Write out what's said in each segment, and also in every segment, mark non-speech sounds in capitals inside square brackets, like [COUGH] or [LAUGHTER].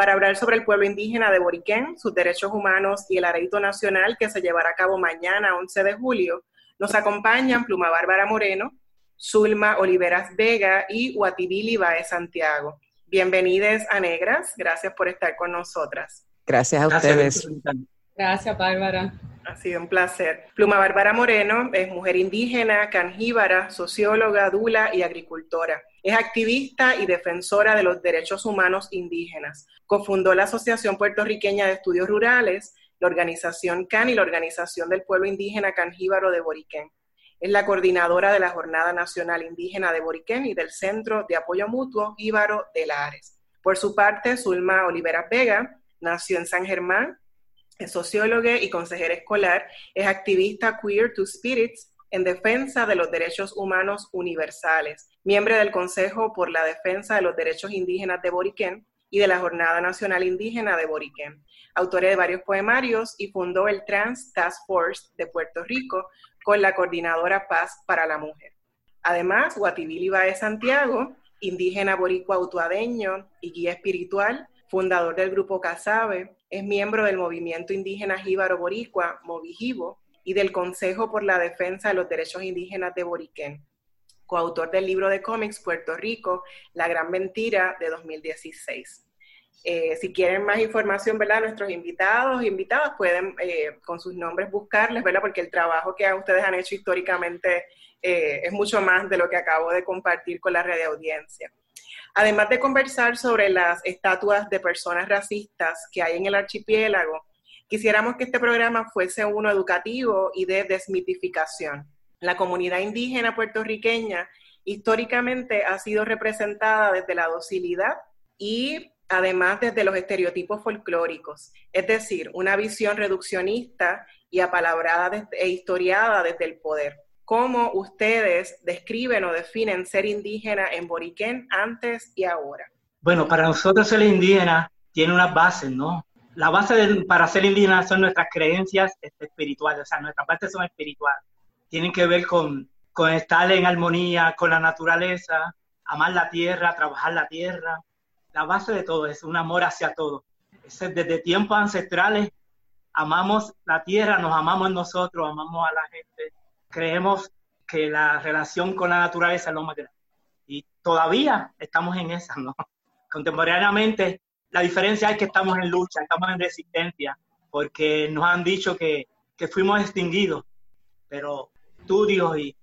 para hablar sobre el pueblo indígena de Boriquén, sus derechos humanos y el areito nacional que se llevará a cabo mañana, 11 de julio. Nos acompañan Pluma Bárbara Moreno, Zulma Oliveras Vega y Huatibili Baez Santiago. Bienvenidos a Negras, gracias por estar con nosotras. Gracias a ustedes. Gracias, Bárbara. Ha sido un placer. Pluma Bárbara Moreno es mujer indígena, canjíbara, socióloga, dula y agricultora. Es activista y defensora de los derechos humanos indígenas. Cofundó la Asociación Puertorriqueña de Estudios Rurales, la organización CAN y la Organización del Pueblo Indígena Canjíbaro de Boriquén. Es la coordinadora de la Jornada Nacional Indígena de Boriquén y del Centro de Apoyo Mutuo Jíbaro de Lares. Por su parte, Zulma Olivera Vega nació en San Germán, es socióloga y consejera escolar, es activista Queer to Spirits en defensa de los derechos humanos universales, miembro del Consejo por la Defensa de los Derechos Indígenas de Boriquén y de la Jornada Nacional Indígena de Boriquén, autora de varios poemarios y fundó el Trans Task Force de Puerto Rico con la coordinadora Paz para la Mujer. Además, Guatibili de Santiago, indígena boricua autuadeño y guía espiritual, fundador del grupo Casabe, es miembro del movimiento indígena Jíbaro Boricua, Movijibo, y del Consejo por la Defensa de los Derechos Indígenas de Boriquén, coautor del libro de cómics Puerto Rico, La Gran Mentira de 2016. Eh, si quieren más información, ¿verdad? Nuestros invitados e invitadas pueden eh, con sus nombres buscarles, ¿verdad? Porque el trabajo que ustedes han hecho históricamente eh, es mucho más de lo que acabo de compartir con la red audiencia. Además de conversar sobre las estatuas de personas racistas que hay en el archipiélago, quisiéramos que este programa fuese uno educativo y de desmitificación. La comunidad indígena puertorriqueña históricamente ha sido representada desde la docilidad y además desde los estereotipos folclóricos, es decir, una visión reduccionista y apalabrada e historiada desde el poder cómo ustedes describen o definen ser indígena en Boriquén antes y ahora. Bueno, para nosotros ser indígena tiene unas bases, ¿no? La base para ser indígena son nuestras creencias espirituales, o sea, nuestras partes son espirituales. Tienen que ver con, con estar en armonía con la naturaleza, amar la tierra, trabajar la tierra. La base de todo es un amor hacia todo. Desde tiempos ancestrales amamos la tierra, nos amamos nosotros, amamos a la gente creemos que la relación con la naturaleza es lo más grande. Y todavía estamos en esa, ¿no? [LAUGHS] Contemporáneamente, la diferencia es que estamos en lucha, estamos en resistencia, porque nos han dicho que, que fuimos extinguidos, pero estudios y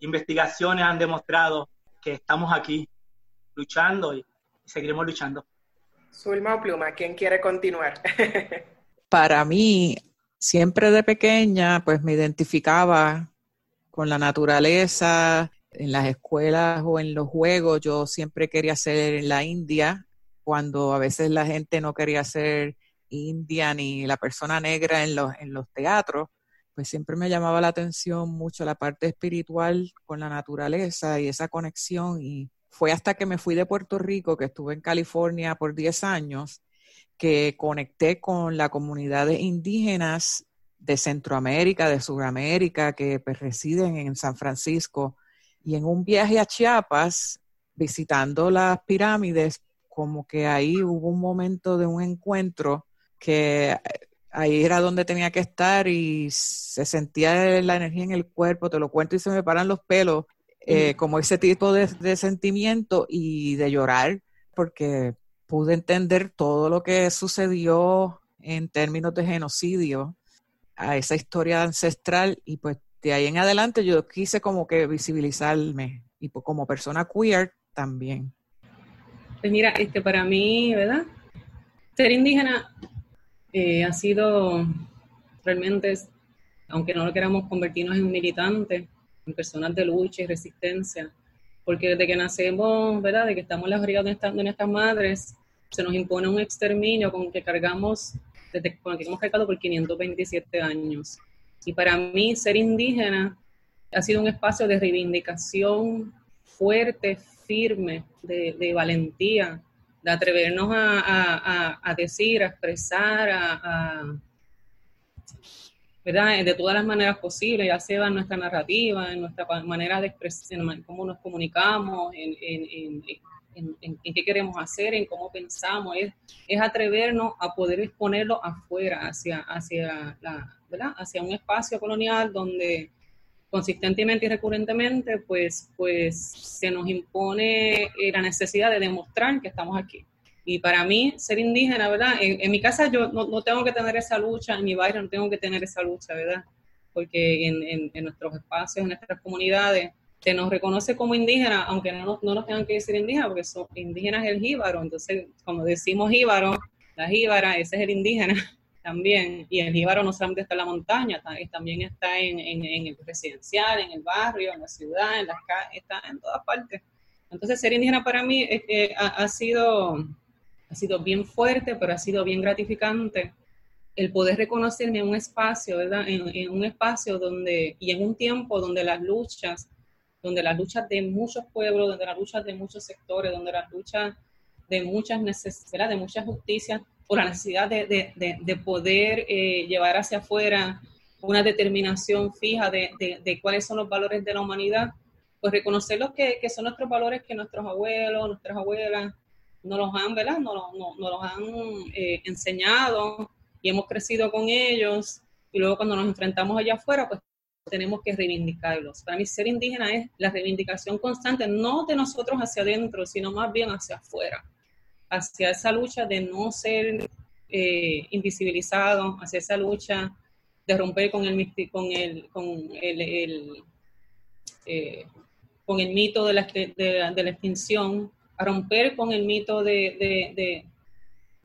investigaciones han demostrado que estamos aquí luchando y, seguiremos luchando. Zulma o Pluma, ¿quién quiere continuar? [LAUGHS] Para mí, siempre de pequeña, pues me identificaba con la naturaleza, en las escuelas o en los juegos. Yo siempre quería ser en la India, cuando a veces la gente no quería ser india ni la persona negra en los, en los teatros, pues siempre me llamaba la atención mucho la parte espiritual con la naturaleza y esa conexión. Y fue hasta que me fui de Puerto Rico, que estuve en California por 10 años, que conecté con la comunidad de indígenas de Centroamérica, de Sudamérica, que pues, residen en San Francisco. Y en un viaje a Chiapas, visitando las pirámides, como que ahí hubo un momento de un encuentro que eh, ahí era donde tenía que estar y se sentía la energía en el cuerpo, te lo cuento y se me paran los pelos, eh, como ese tipo de, de, sentimiento y de llorar, porque pude entender todo lo que sucedió en términos de genocidio a esa historia ancestral y pues de ahí en adelante yo quise como que visibilizarme y pues como persona queer también. Pues mira, este para mí, ¿verdad? Ser indígena eh, ha sido realmente, aunque no lo queramos convertirnos en militantes, en personas de lucha y resistencia, porque desde que nacemos, ¿verdad? De que estamos las orillas de nuestras madres, se nos impone un exterminio con que cargamos, desde que hemos cargado por 527 años. Y para mí ser indígena ha sido un espacio de reivindicación fuerte, firme, de, valentía, de atrevernos a, decir, a expresar, a, ¿verdad? de todas las maneras posibles, ya sea en nuestra narrativa, en nuestra manera de expresar, en cómo nos comunicamos, en, qué queremos hacer, en cómo pensamos, es, es atrevernos a poder exponerlo afuera, hacia, hacia, la, ¿verdad? hacia un espacio colonial donde consistentemente y recurrentemente, pues, pues se nos impone eh, la necesidad de demostrar que estamos aquí. Y para mí, ser indígena, ¿verdad? En, mi casa yo no, tengo que tener esa lucha, en mi barrio no tengo que tener esa lucha, ¿verdad? Porque en, en, nuestros espacios, en nuestras comunidades, se nos reconoce como indígena, aunque no, no nos tengan que decir indígena, porque son indígenas el jíbaro. Entonces, como decimos jíbaro, la jíbara, ese es el indígena [LAUGHS] también, y el jíbaro no solamente está en la montaña, también está en, en, el residencial, en el barrio, en la ciudad, en las calles, está en todas partes. Entonces, ser indígena para mí eh, ha, ha, sido, ha sido bien fuerte, pero ha sido bien gratificante el poder reconocerme en un espacio, ¿verdad? En, en, un espacio donde, y en un tiempo donde las luchas, donde las luchas de muchos pueblos, donde las luchas de muchos sectores, donde las luchas de muchas necesidades, de muchas justicias por la necesidad de, de, de poder eh, llevar hacia afuera una determinación fija de, cuáles son los valores de la humanidad, pues reconocer los que, son nuestros valores que nuestros abuelos, nuestras abuelas nos los han, ¿verdad? Nos los han eh, enseñado y hemos crecido con ellos y luego cuando nos enfrentamos allá afuera, pues tenemos que reivindicarlos. Para mí ser indígena es la reivindicación constante, no de nosotros hacia adentro, sino más bien hacia afuera hacia esa lucha de no ser eh, invisibilizado, hacia esa lucha de romper con el, con el, con el, eh, con el mito de la, de, la, extinción, a romper con el mito de, de,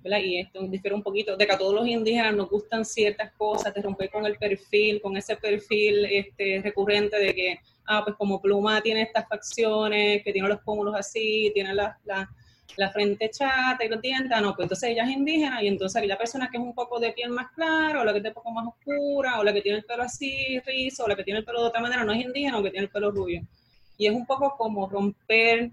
y esto difiere un poquito, de que a todos los indígenas nos gustan ciertas cosas, de romper con el perfil, con ese perfil este, recurrente de que, ah, pues como Pluma tiene estas facciones, que tiene los pómulos así, tiene las... La, la frente chata y los dientes, ah, no, pues entonces ella es indígena y entonces aquella persona que es un poco de piel más clara o la que es un poco más oscura o la que tiene el pelo así rizo o la que tiene el pelo de otra manera no es indígena o que tiene el pelo rubio. Y es un poco como romper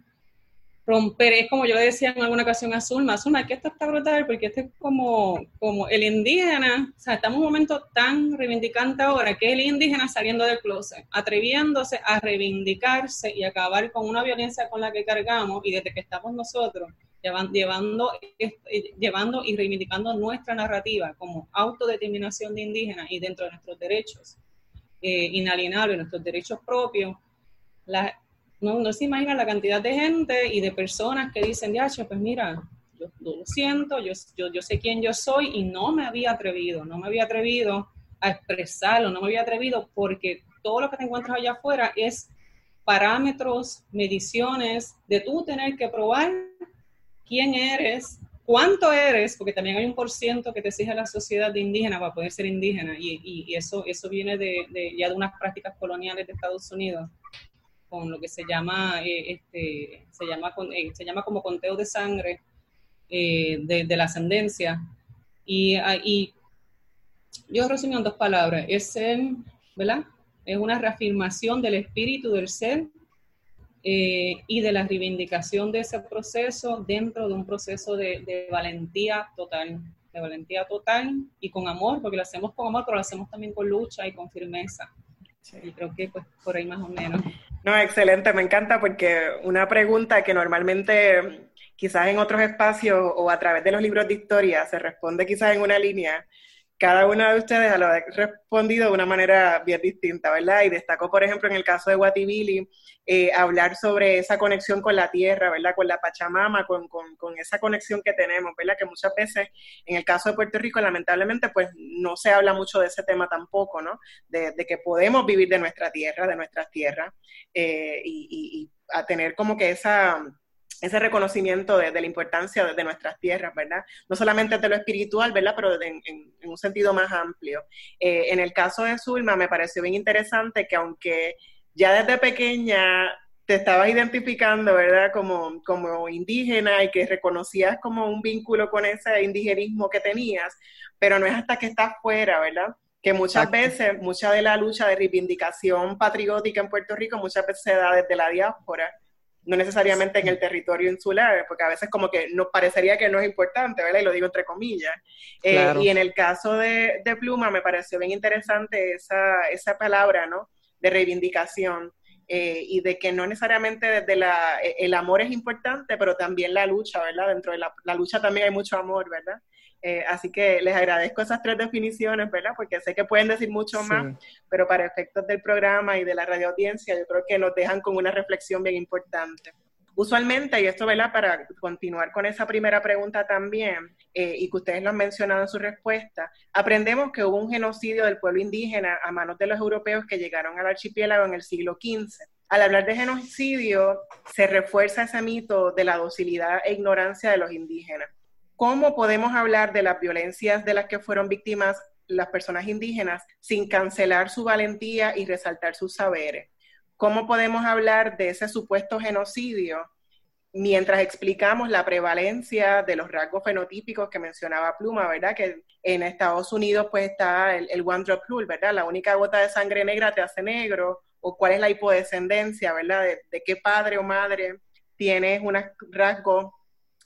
romper, es como yo le decía en alguna ocasión a Zulma, Zulma, que esto está brutal porque este es como, como el indígena, o sea, estamos en un momento tan reivindicante ahora que el indígena saliendo del closet, atreviéndose a reivindicarse y acabar con una violencia con la que cargamos y desde que estamos nosotros llevando, llevando y reivindicando nuestra narrativa como autodeterminación de indígena y dentro de nuestros derechos eh, inalienables, nuestros derechos propios, la, no, no se imagina la cantidad de gente y de personas que dicen, ya, pues mira, yo, lo siento, yo, yo, yo, sé quién yo soy y no me había atrevido, no me había atrevido a expresarlo, no me había atrevido porque todo lo que te encuentras allá afuera es parámetros, mediciones de tú tener que probar quién eres, cuánto eres, porque también hay un por ciento que te exige la sociedad de indígena para poder ser indígena y, y, eso, eso viene de, de, ya de unas prácticas coloniales de Estados Unidos con lo que se llama, eh, este, se, llama eh, se llama como conteo de sangre eh, de, la ascendencia. Y, ah, y yo resumí en dos palabras, es ¿verdad? Es una reafirmación del espíritu del ser y de la reivindicación de ese proceso dentro de un proceso de, de, valentía total, de valentía total y con amor, porque lo hacemos con amor, pero lo hacemos también con lucha y con firmeza. Y creo que pues por ahí más o menos. No, excelente, me encanta porque una pregunta que normalmente quizás en otros espacios o a través de los libros de historia se responde quizás en una línea, cada una de ustedes lo ha respondido de una manera bien distinta, ¿verdad? Y destacó, por ejemplo, en el caso de Guatibili, eh, hablar sobre esa conexión con la tierra, ¿verdad? Con la Pachamama, con, esa conexión que tenemos, ¿verdad? Que muchas veces, en el caso de Puerto Rico, lamentablemente, pues no se habla mucho de ese tema tampoco, ¿no? De, que podemos vivir de nuestra tierra, de nuestras tierras, eh, y a tener como que esa ese reconocimiento de, la importancia de, nuestras tierras, ¿verdad? No solamente de lo espiritual, ¿verdad? Pero en, un sentido más amplio. Eh, en el caso de Zulma me pareció bien interesante que aunque ya desde pequeña te estabas identificando, ¿verdad? Como, como indígena y que reconocías como un vínculo con ese indigenismo que tenías, pero no es hasta que estás fuera, ¿verdad? Que muchas veces, mucha de la lucha de reivindicación patriótica en Puerto Rico, muchas veces se da desde la diáspora no necesariamente en el territorio insular, porque a veces como que nos parecería que no es importante, ¿verdad? Y lo digo entre comillas. Eh, y en el caso de, Pluma me pareció bien interesante esa, esa palabra, ¿no? De reivindicación. Eh, y de que no necesariamente desde la, e, el amor es importante, pero también la lucha, ¿verdad? Dentro de la, la lucha también hay mucho amor, ¿verdad? Eh, así que les agradezco esas tres definiciones, ¿verdad? Porque sé que pueden decir mucho más, pero para efectos del programa y de la radio audiencia, yo creo que nos dejan con una reflexión bien importante. Usualmente, y esto, ¿verdad? Para continuar con esa primera pregunta también, eh, y que ustedes lo han mencionado en su respuesta, aprendemos que hubo un genocidio del pueblo indígena a manos de los europeos que llegaron al archipiélago en el siglo XV. Al hablar de genocidio, se refuerza ese mito de la docilidad e ignorancia de los indígenas. ¿Cómo podemos hablar de las violencias de las que fueron víctimas las personas indígenas sin cancelar su valentía y resaltar sus saberes? ¿Cómo podemos hablar de ese supuesto genocidio mientras explicamos la prevalencia de los rasgos fenotípicos que mencionaba Pluma, ¿verdad? Que en Estados Unidos pues está el, one drop rule, ¿verdad? La única gota de sangre negra te hace negro, o cuál es la hipodescendencia, ¿verdad? De, de qué padre o madre tienes un rasgo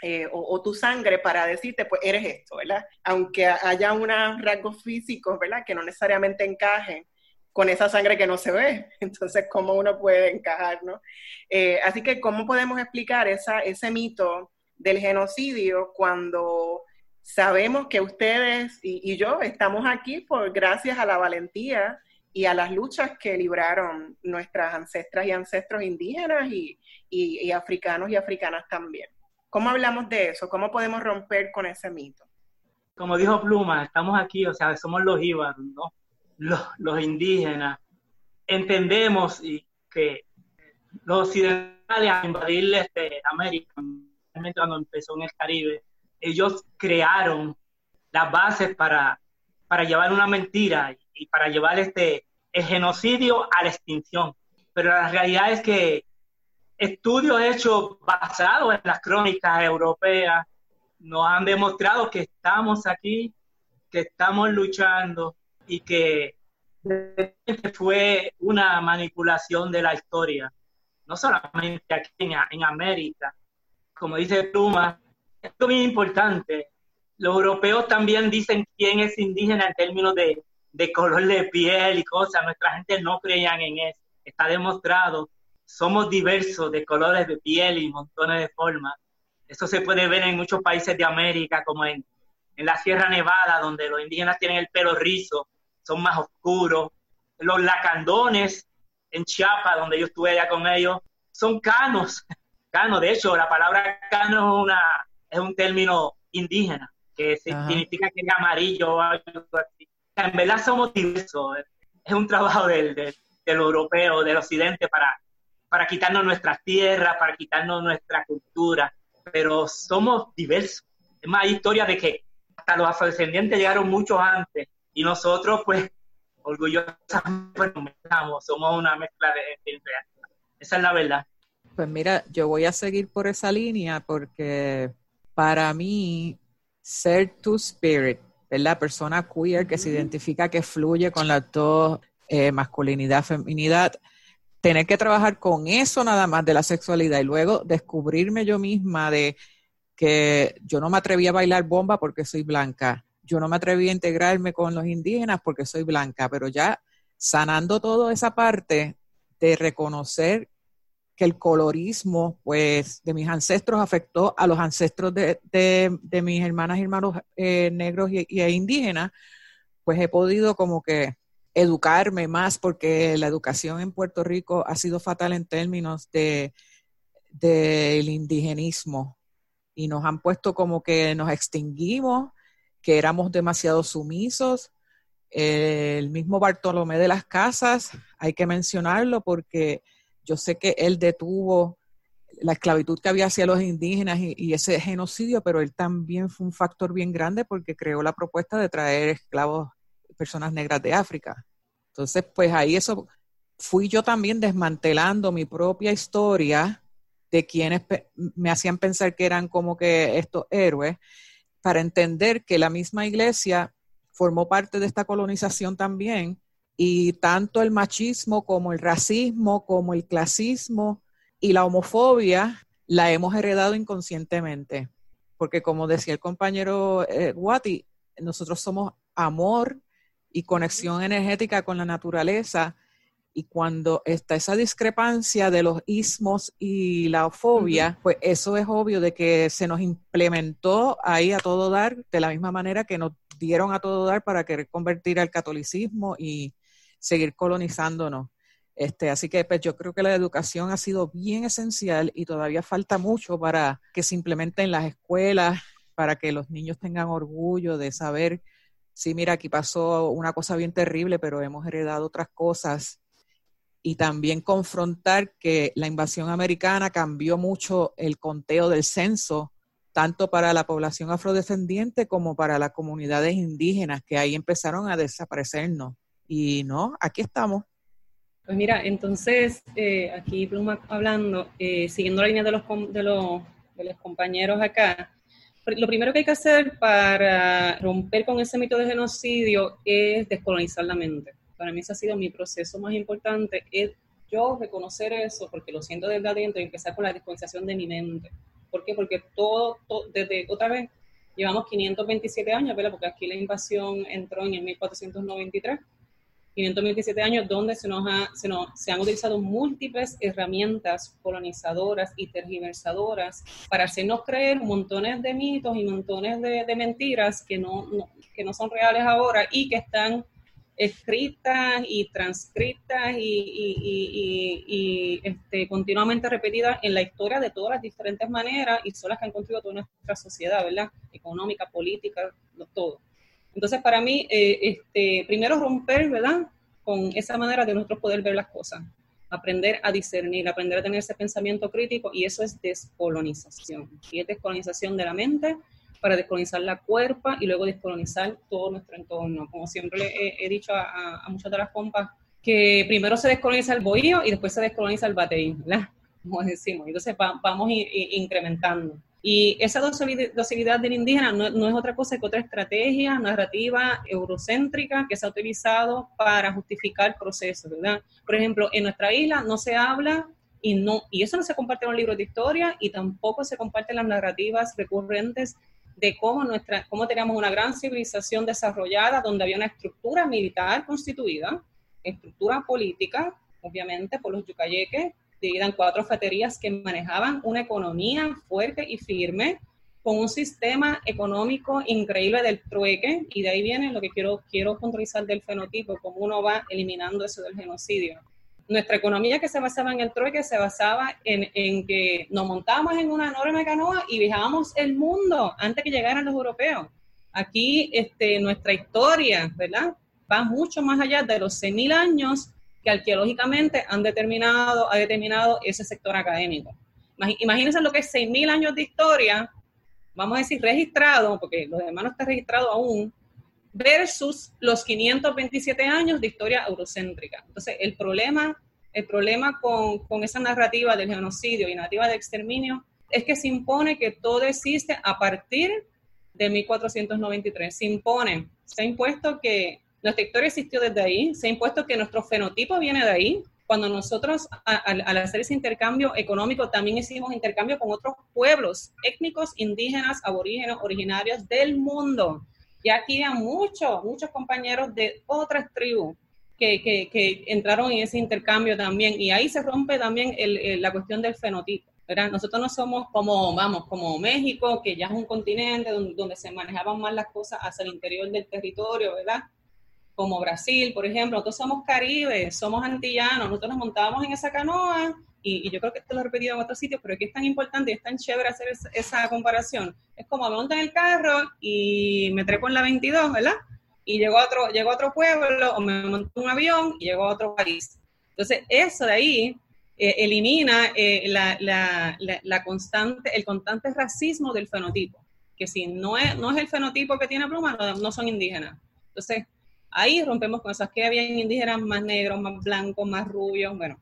eh, o, tu sangre para decirte, pues eres esto, ¿verdad? Aunque haya unos rasgos físicos, ¿verdad? Que no necesariamente encajen con esa sangre que no se ve. [LAUGHS] Entonces, ¿cómo uno puede encajar, no? Eh, así que, ¿cómo podemos explicar esa, ese mito del genocidio cuando sabemos que ustedes y, yo estamos aquí por gracias a la valentía y a las luchas que libraron nuestras ancestras y ancestros indígenas y africanos y africanas también? ¿Cómo hablamos de eso? ¿Cómo podemos romper con ese mito? Como dijo Pluma, estamos aquí, o sea, somos los íbaros, ¿no? Los, indígenas. Entendemos y que los occidentales a invadir este, América, cuando empezó en el Caribe, ellos crearon las bases para, para llevar una mentira y para llevar este, el genocidio a la extinción. Pero la realidad es que estudios hechos basados en las crónicas europeas nos han demostrado que estamos aquí, que estamos luchando y que fue una manipulación de la historia, no solamente aquí en, América. Como dice Pluma, esto es muy importante. Los europeos también dicen quién es indígena en términos de, de color de piel y cosas. Nuestra gente no creían en eso. Está demostrado somos diversos de colores de piel y montones de formas. Eso se puede ver en muchos países de América, como en, en la Sierra Nevada, donde los indígenas tienen el pelo rizo, son más oscuros. Los lacandones en Chiapas, donde yo estuve allá con ellos, son canos. [LAUGHS] Cano, de hecho, la palabra cano es, una, es un término indígena, que significa que es amarillo o algo así. En verdad somos diversos. Es un trabajo del, del, del europeo, del occidente, para para quitarnos nuestras tierras, para quitarnos nuestra cultura, pero somos diversos. Es más, hay historia de que hasta los afrodescendientes llegaron mucho antes y nosotros, pues, orgullosamente somos una mezcla de, Esa es la verdad. Pues mira, yo voy a seguir por esa línea porque para mí, ser tu spirit, la persona queer que se identifica, que fluye con las dos, eh, masculinidad, feminidad, tener que trabajar con eso nada más de la sexualidad y luego descubrirme yo misma de que yo no me atreví a bailar bomba porque soy blanca, yo no me atreví a integrarme con los indígenas porque soy blanca, pero ya sanando toda esa parte de reconocer que el colorismo, pues, de mis ancestros afectó a los ancestros de, mis hermanas y hermanos eh, negros y, e indígenas, pues he podido como que educarme más porque la educación en Puerto Rico ha sido fatal en términos de del indigenismo y nos han puesto como que nos extinguimos, que éramos demasiado sumisos. El mismo Bartolomé de las Casas, hay que mencionarlo porque yo sé que él detuvo la esclavitud que había hacia los indígenas y, ese genocidio, pero él también fue un factor bien grande porque creó la propuesta de traer esclavos, personas negras de África. Entonces, pues ahí eso, fui yo también desmantelando mi propia historia de quienes me hacían pensar que eran como que estos héroes, para entender que la misma iglesia formó parte de esta colonización también y tanto el machismo como el racismo, como el clasismo y la homofobia la hemos heredado inconscientemente. Porque como decía el compañero eh, nosotros somos amor y conexión energética con la naturaleza. Y cuando está esa discrepancia de los ismos y la fobia, pues eso es obvio de que se nos implementó ahí a todo dar, de la misma manera que nos dieron a todo dar para querer convertir al catolicismo y seguir colonizándonos. Este, así que pues, yo creo que la educación ha sido bien esencial y todavía falta mucho para que se implemente en las escuelas, para que los niños tengan orgullo de saber, sí, mira, aquí pasó una cosa bien terrible, pero hemos heredado otras cosas. Y también confrontar que la invasión americana cambió mucho el conteo del censo, tanto para la población afrodescendiente como para las comunidades indígenas, que ahí empezaron a desaparecernos. Y no, aquí estamos. Pues mira, entonces, eh, aquí Pluma hablando, eh, siguiendo la línea de los, de, los, de los compañeros acá, lo primero que hay que hacer para romper con ese mito de genocidio es descolonizar la mente. Para mí ese ha sido mi proceso más importante, es yo reconocer eso, porque lo siento desde adentro, y empezar con la descolonización de mi mente. ¿Por qué? Porque todo, todo desde otra vez, llevamos 527 años, ¿verdad? Porque aquí la invasión entró en el 1493 527 años donde se, nos, se, nos se han utilizado múltiples herramientas colonizadoras y tergiversadoras para hacernos creer montones de mitos y montones de, mentiras que no, son reales ahora y que están escritas y transcritas y, y, y, este, continuamente repetidas en la historia de todas las diferentes maneras y son las que han construido toda nuestra sociedad, ¿verdad? Económica, política, todo. Entonces, para mí, eh, este, primero romper, ¿verdad? Con esa manera de nosotros poder ver las cosas, aprender a discernir, aprender a tener ese pensamiento crítico, y eso es descolonización. Y es descolonización de la mente para descolonizar la cuerpa y luego descolonizar todo nuestro entorno. Como siempre he, dicho a, muchas de las compas, que primero se descoloniza el bohío y después se descoloniza el bateí, ¿verdad? [LAUGHS] Como decimos. Entonces vamos incrementando. Y esa docilidad del indígena no, es otra cosa que otra estrategia narrativa eurocéntrica que se ha utilizado para justificar procesos, ¿verdad? Por ejemplo, en nuestra isla no se habla y, no, y eso no se comparte en los libros de historia y tampoco se comparten las narrativas recurrentes de cómo, nuestra, cómo teníamos una gran civilización desarrollada donde había una estructura militar constituida, estructura política, obviamente, por los yucayeques, dividida en cuatro faterías que manejaban una economía fuerte y firme, con un sistema económico increíble del trueque, y de ahí viene lo que quiero, quiero puntualizar del fenotipo, cómo uno va eliminando eso del genocidio. Nuestra economía que se basaba en el trueque se basaba en, en que nos montábamos en una enorme canoa y viajábamos el mundo antes que llegaran los europeos. Aquí este, nuestra historia, ¿verdad? Va mucho más allá de los 6.000 años que arqueológicamente han determinado, ha determinado ese sector académico. Imagínense lo que es 6.000 años de historia, vamos a decir registrado, porque los demás no está registrado aún, versus los 527 años de historia eurocéntrica. Entonces, el problema, el problema con, con esa narrativa del genocidio y narrativa de exterminio es que se impone que todo existe a partir de 1493. Se impone, se ha impuesto que nuestra historia existió desde ahí, se ha impuesto que nuestro fenotipo viene de ahí. Cuando nosotros, al hacer ese intercambio económico, también hicimos intercambio con otros pueblos étnicos, indígenas, aborígenes, originarios del mundo. Y aquí hay muchos, muchos compañeros de otras tribus que, que, entraron en ese intercambio también. Y ahí se rompe también la cuestión del fenotipo. ¿verdad? Nosotros no somos como, vamos, como México, que ya es un continente donde se manejaban más las cosas hacia el interior del territorio, ¿verdad? Como Brasil, por ejemplo, nosotros somos caribes, somos antillanos, nosotros nos montábamos en esa canoa y, yo creo que esto lo he repetido en otros sitios, pero aquí es tan importante y es tan chévere hacer esa, comparación. Es como me monto en el carro y me trepo en la 22, ¿verdad? Y llego a otro, llego a otro pueblo o me monto en un avión y llego a otro país. Entonces, eso de ahí eh, elimina eh, la, la, la, constante, el constante racismo del fenotipo, que si no es, no es el fenotipo que tiene pluma, no, no son indígenas. Entonces, ahí rompemos con esas que habían indígenas más negros, más blancos, más rubios, bueno,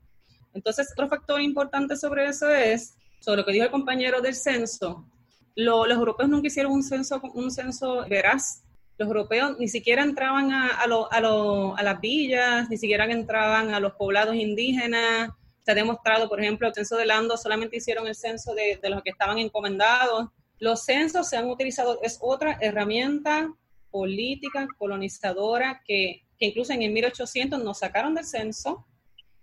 entonces, otro factor importante sobre eso es, sobre lo que dijo el compañero del censo, los europeos nunca hicieron un censo, un censo veraz. Los europeos ni siquiera entraban a, las villas, ni siquiera entraban a los poblados indígenas. Se ha demostrado, por ejemplo, el censo de Lando solamente hicieron el censo de los que estaban encomendados. Los censos se han utilizado, es otra herramienta política colonizadora que, que incluso en el 1800 nos sacaron del censo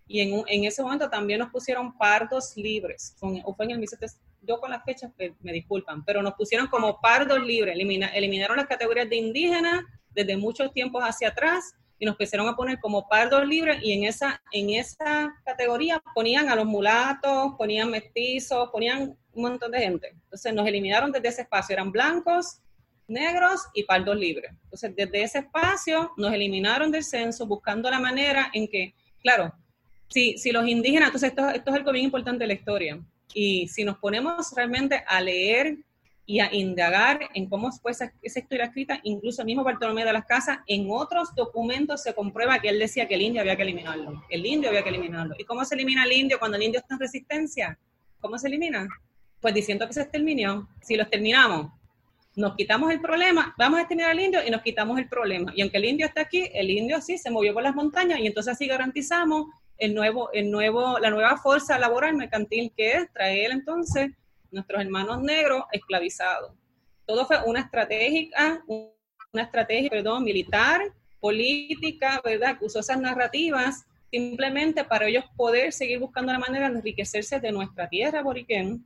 y en, en, ese momento también nos pusieron pardos libres, o fue en el 1700, yo con las fechas me, disculpan, pero nos pusieron como pardos libres, eliminaron las categorías de indígenas desde muchos tiempos hacia atrás y nos pusieron a poner como pardos libres y en esa, en esa categoría ponían a los mulatos, ponían mestizos, ponían un montón de gente. Entonces nos eliminaron desde ese espacio, eran blancos, negros y pardos libres. Entonces desde ese espacio nos eliminaron del censo buscando la manera en que, claro, si, si los indígenas, entonces esto, esto es algo bien importante de la historia, y si nos ponemos realmente a leer y a indagar en cómo fue esa, historia escrita, incluso el mismo Bartolomé de las Casas, en otros documentos se comprueba que él decía que el indio había que eliminarlo. El indio había que eliminarlo. ¿Y cómo se elimina el indio cuando el indio está en resistencia? ¿Cómo se elimina? Pues diciendo que se exterminó. Si lo exterminamos, nos quitamos el problema, vamos a exterminar al indio y nos quitamos el problema. Y aunque el indio está aquí, el indio sí se movió por las montañas y entonces así garantizamos el nuevo, el nuevo, la nueva fuerza laboral mercantil que es traer entonces nuestros hermanos negros esclavizados. Todo fue una estrategia, una estrategia, perdón, militar, política, ¿verdad? Que usó esas narrativas simplemente para ellos poder seguir buscando la manera de enriquecerse de nuestra tierra boriquén,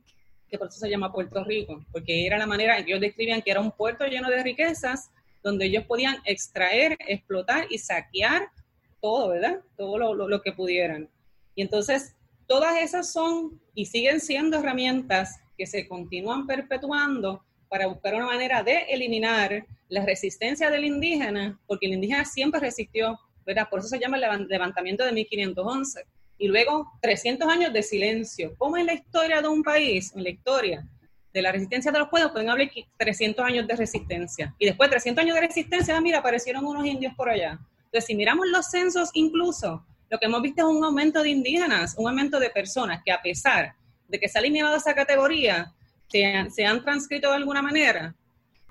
que por eso se llama Puerto Rico, porque era la manera que ellos describían que era un puerto lleno de riquezas, donde ellos podían extraer, explotar y saquear todo, ¿verdad? Todo lo, que pudieran. Y entonces, todas esas son y siguen siendo herramientas que se continúan perpetuando para buscar una manera de eliminar la resistencia del indígena, porque el indígena siempre resistió, ¿verdad? Por eso se llama el levantamiento de 1511. Y luego 300 años de silencio. ¿Cómo es la historia de un país? En la historia de la resistencia de los pueblos pueden hablar 300 años de resistencia. Y después de 300 años de resistencia, ah, mira, aparecieron unos indios por allá. Entonces, si miramos los censos incluso, lo que hemos visto es un aumento de indígenas, un aumento de personas que a pesar de que se ha eliminado esa categoría, se han, transcrito de alguna manera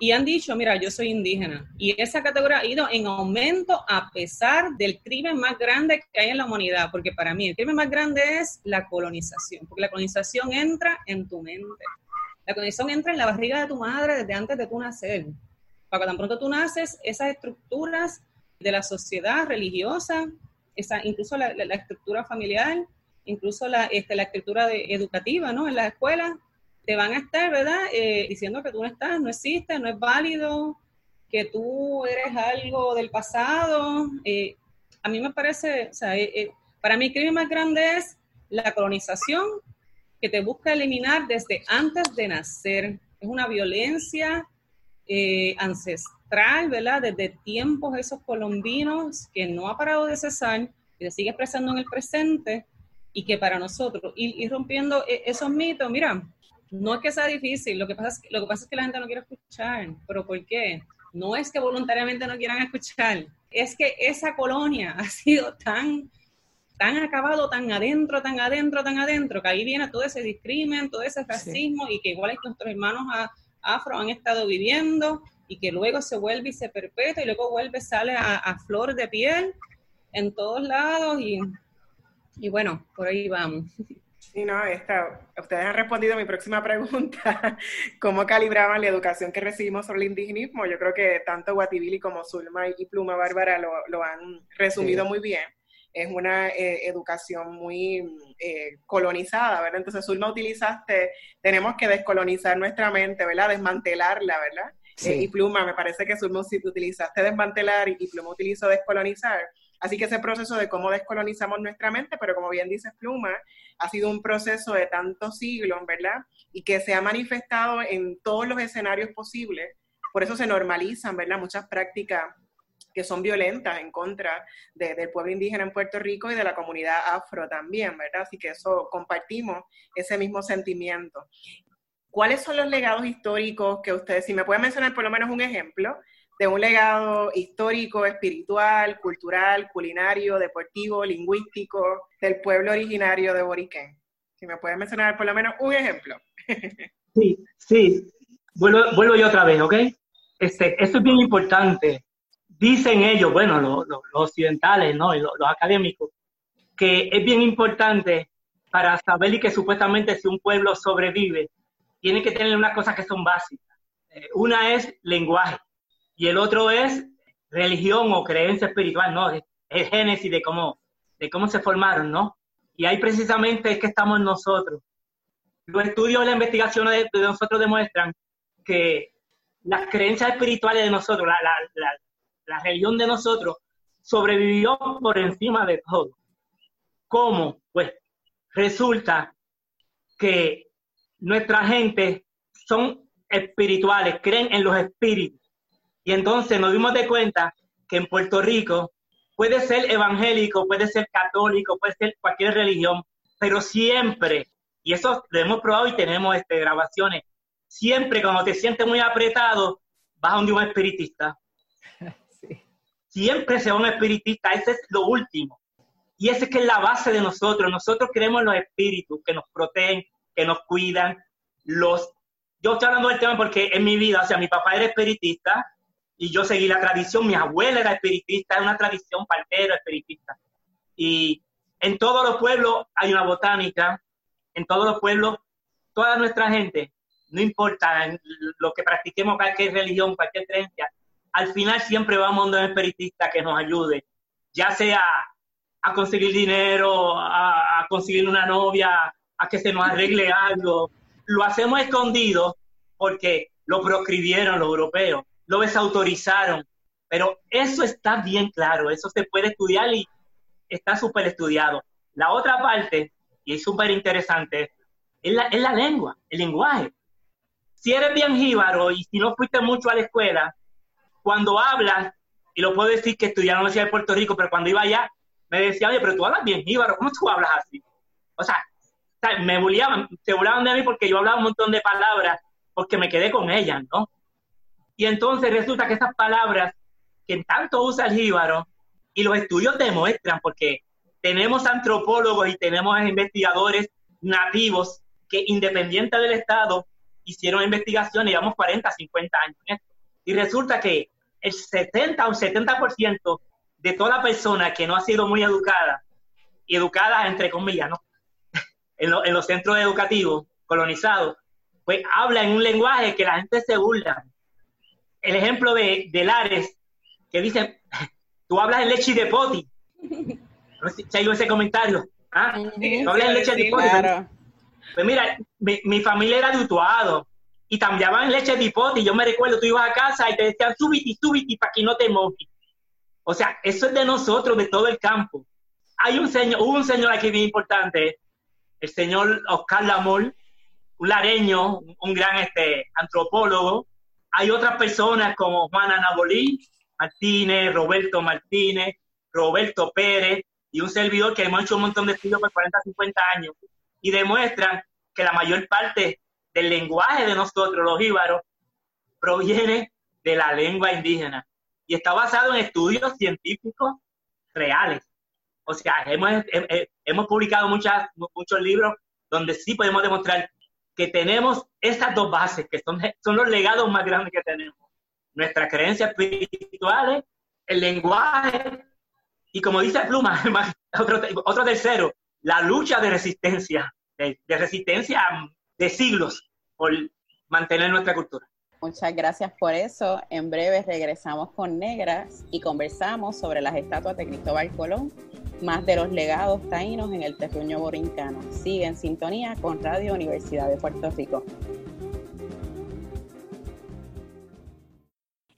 y han dicho, mira, yo soy indígena. Y esa categoría ha ido en aumento a pesar del crimen más grande que hay en la humanidad, porque para mí el crimen más grande es la colonización, porque la colonización entra en tu mente. La colonización entra en la barriga de tu madre desde antes de tu nacer. Para tan pronto tú naces, esas estructuras de la sociedad religiosa, esa, incluso la, estructura familiar, incluso la, este, estructura educativa, ¿no? En la escuela te van a estar, ¿verdad? Eh, diciendo que tú no estás, no existes, no es válido, que tú eres algo del pasado. Eh, a mí me parece, o sea, eh, para mí el crimen más grande es la colonización que te busca eliminar desde antes de nacer. Es una violencia ancestral ¿verdad? Desde tiempos esos colombinos que no ha parado de cesar, que se sigue expresando en el presente y que para nosotros ir, rompiendo e, esos mitos, mira, no es que sea difícil, lo que, pasa es que, lo que pasa es que la gente no quiere escuchar, pero ¿por qué? No es que voluntariamente no quieran escuchar, es que esa colonia [LAUGHS] ha sido tan, tan acabado, tan adentro, tan adentro, tan adentro, que ahí viene todo ese discrimen, todo ese racismo y que igual nuestros hermanos afro han estado viviendo y que luego se vuelve y se perpetúa y luego vuelve, sale a, flor de piel en todos lados y, y bueno, por ahí vamos. [LAUGHS] Sí, no, esta, ustedes han respondido a mi próxima pregunta, [LAUGHS] cómo calibraban la educación que recibimos sobre el indigenismo. Yo creo que tanto Guatibili como Zulma y Pluma Bárbara lo, lo han resumido muy bien. Es una eh, educación muy eh, colonizada, ¿verdad? Entonces, Zulma utilizaste, tenemos que descolonizar nuestra mente, ¿verdad? Desmantelarla, ¿verdad? y Pluma, me parece que si utilizaste desmantelar y Pluma utilizó descolonizar. Así que ese proceso de cómo descolonizamos nuestra mente, pero como bien dices Pluma, ha sido un proceso de tantos siglos, ¿verdad? Y que se ha manifestado en todos los escenarios posibles. Por eso se normalizan, ¿verdad? Muchas prácticas que son violentas en contra del pueblo indígena en Puerto Rico y de la comunidad afro también, ¿verdad? Así que eso compartimos ese mismo sentimiento. ¿Cuáles son los legados históricos que ustedes, si me pueden mencionar por lo menos un ejemplo de un legado histórico, espiritual, cultural, culinario, deportivo, lingüístico del pueblo originario de Boriquén? Si me pueden mencionar por lo menos un ejemplo. [LAUGHS] Sí, sí. Vuelvo, vuelvo yo otra vez, ¿ok? Este, esto es bien importante dicen ellos, bueno, los, occidentales, ¿no? Y los, académicos, que es bien importante para saber y que supuestamente si un pueblo sobrevive, tiene que tener unas cosas que son básicas. Eh, una es lenguaje y el otro es religión o creencia espiritual, ¿no? El génesis de cómo, de cómo se formaron, ¿no? Y ahí precisamente es que estamos nosotros. Los estudios y las investigaciones de, nosotros demuestran que las creencias espirituales de nosotros, la, la religión de nosotros sobrevivió por encima de todo. ¿Cómo? Pues resulta que nuestra gente son espirituales, creen en los espíritus. Y entonces nos dimos de cuenta que en Puerto Rico puede ser evangélico, puede ser católico, puede ser cualquier religión, pero siempre, y eso lo hemos probado y tenemos este, grabaciones, siempre cuando te sientes muy apretado, vas a un espiritista [LAUGHS] siempre sea un espiritista, ese es lo último. Y ese es que es la base de nosotros. Nosotros creemos en los espíritus que nos protegen, que nos cuidan. Los, yo estoy hablando del tema porque en mi vida, o sea, mi papá era espiritista y yo seguí la tradición, mi abuela era espiritista, es una tradición partera espiritista. Y en todos los pueblos hay una botánica, en todos los pueblos, toda nuestra gente, no importa lo que practiquemos, cualquier religión, cualquier creencia, al final siempre vamos a un espiritista que nos ayude, ya sea a conseguir dinero, a, conseguir una novia, a que se nos arregle algo. Lo hacemos escondido porque lo proscribieron los europeos, lo desautorizaron, pero eso está bien claro, eso se puede estudiar y está súper estudiado. La otra parte, y es súper interesante, es la, es la lengua, el lenguaje. Si eres bien jíbaro y si no fuiste mucho a la escuela, cuando hablas, y lo puedo decir que estudié en la Universidad de Puerto Rico, pero cuando iba allá, me decía, oye, pero tú hablas bien jíbaro, ¿cómo tú hablas así? O sea, me bulliaban, se burlaban de mí porque yo hablaba un montón de palabras, porque me quedé con ellas, ¿no? Y entonces resulta que esas palabras que tanto usa el jíbaro, y los estudios demuestran, porque tenemos antropólogos y tenemos investigadores nativos que independientes del Estado hicieron investigaciones, llevamos 40, 50 años en. Y resulta que el 70 o 70% de toda persona que no ha sido muy educada, y educada entre comillas, ¿no? [LAUGHS] en, los centros educativos colonizados, pues habla en un lenguaje que la gente se burla. El ejemplo de, de Lares, que dice, tú hablas en leche de poti. No sé si ese comentario. ¿ah? Tú hablas en leche de poti. Pues mira, mi, mi, familia era de Utuado, y cambiaban leche de. Y yo me recuerdo, tú ibas a casa y te decían, subiti, subiti, para que no te mojes. O sea, eso es de nosotros, de todo el campo. Hay un señor, hubo un señor aquí bien importante, el señor Oscar Lamol, un lareño, un gran este, antropólogo. Hay otras personas como Juan Anabolí Martínez, Roberto Martínez, Roberto Pérez y un servidor que hemos hecho un montón de estudios por 40, 50 años y demuestran que la mayor parte del lenguaje de nosotros, los íbaros, proviene de la lengua indígena y está basado en estudios científicos reales. O sea, hemos, hemos publicado muchas, muchos libros donde sí podemos demostrar que tenemos estas dos bases, que son, son los legados más grandes que tenemos. Nuestras creencias espirituales, el lenguaje, y como dice Pluma, [LAUGHS] otro, otro tercero, la lucha de resistencia, de, de resistencia de siglos por mantener nuestra cultura. Muchas gracias por eso. En breve regresamos con Negras y conversamos sobre las estatuas de Cristóbal Colón, más de los legados taínos en el terruño borincano. Sigue en sintonía con Radio Universidad de Puerto Rico.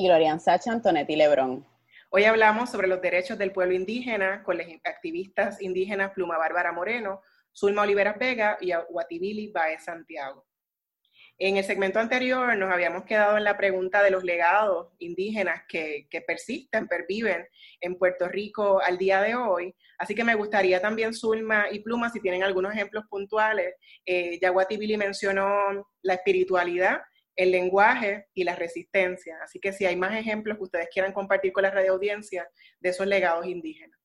y Glorian Antonetti Lebrón. Hoy hablamos sobre los derechos del pueblo indígena con las activistas indígenas Pluma Bárbara Moreno, Zulma Olivera Vega y Guatibili Baez Santiago. En el segmento anterior nos habíamos quedado en la pregunta de los legados indígenas que, persisten, perviven en Puerto Rico al día de hoy. Así que me gustaría también, Zulma y Pluma, si tienen algunos ejemplos puntuales. Eh, ya Guatibili mencionó la espiritualidad el lenguaje y la resistencia. Así que si hay más ejemplos que ustedes quieran compartir con la radio audiencia de esos legados indígenas.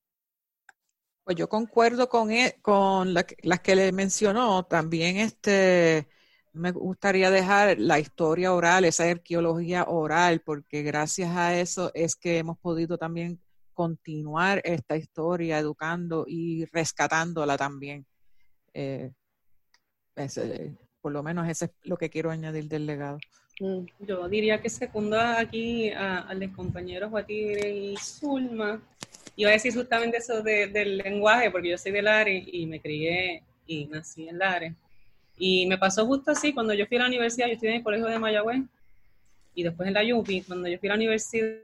Pues yo concuerdo con, e, con las que le mencionó. También este, me gustaría dejar la historia oral, esa arqueología oral, porque gracias a eso es que hemos podido también continuar esta historia educando y rescatándola también. Eh, por lo menos eso es lo que quiero añadir del legado. Mm, yo diría que secunda aquí a, los compañeros Guatire y Zulma. Iba a decir justamente eso del lenguaje, porque yo soy de Lares y me crié y nací en Lares. Y me pasó justo así, cuando yo fui a la universidad, yo estudié en el colegio de Mayagüez, y después en la UPI, cuando yo fui a la universidad,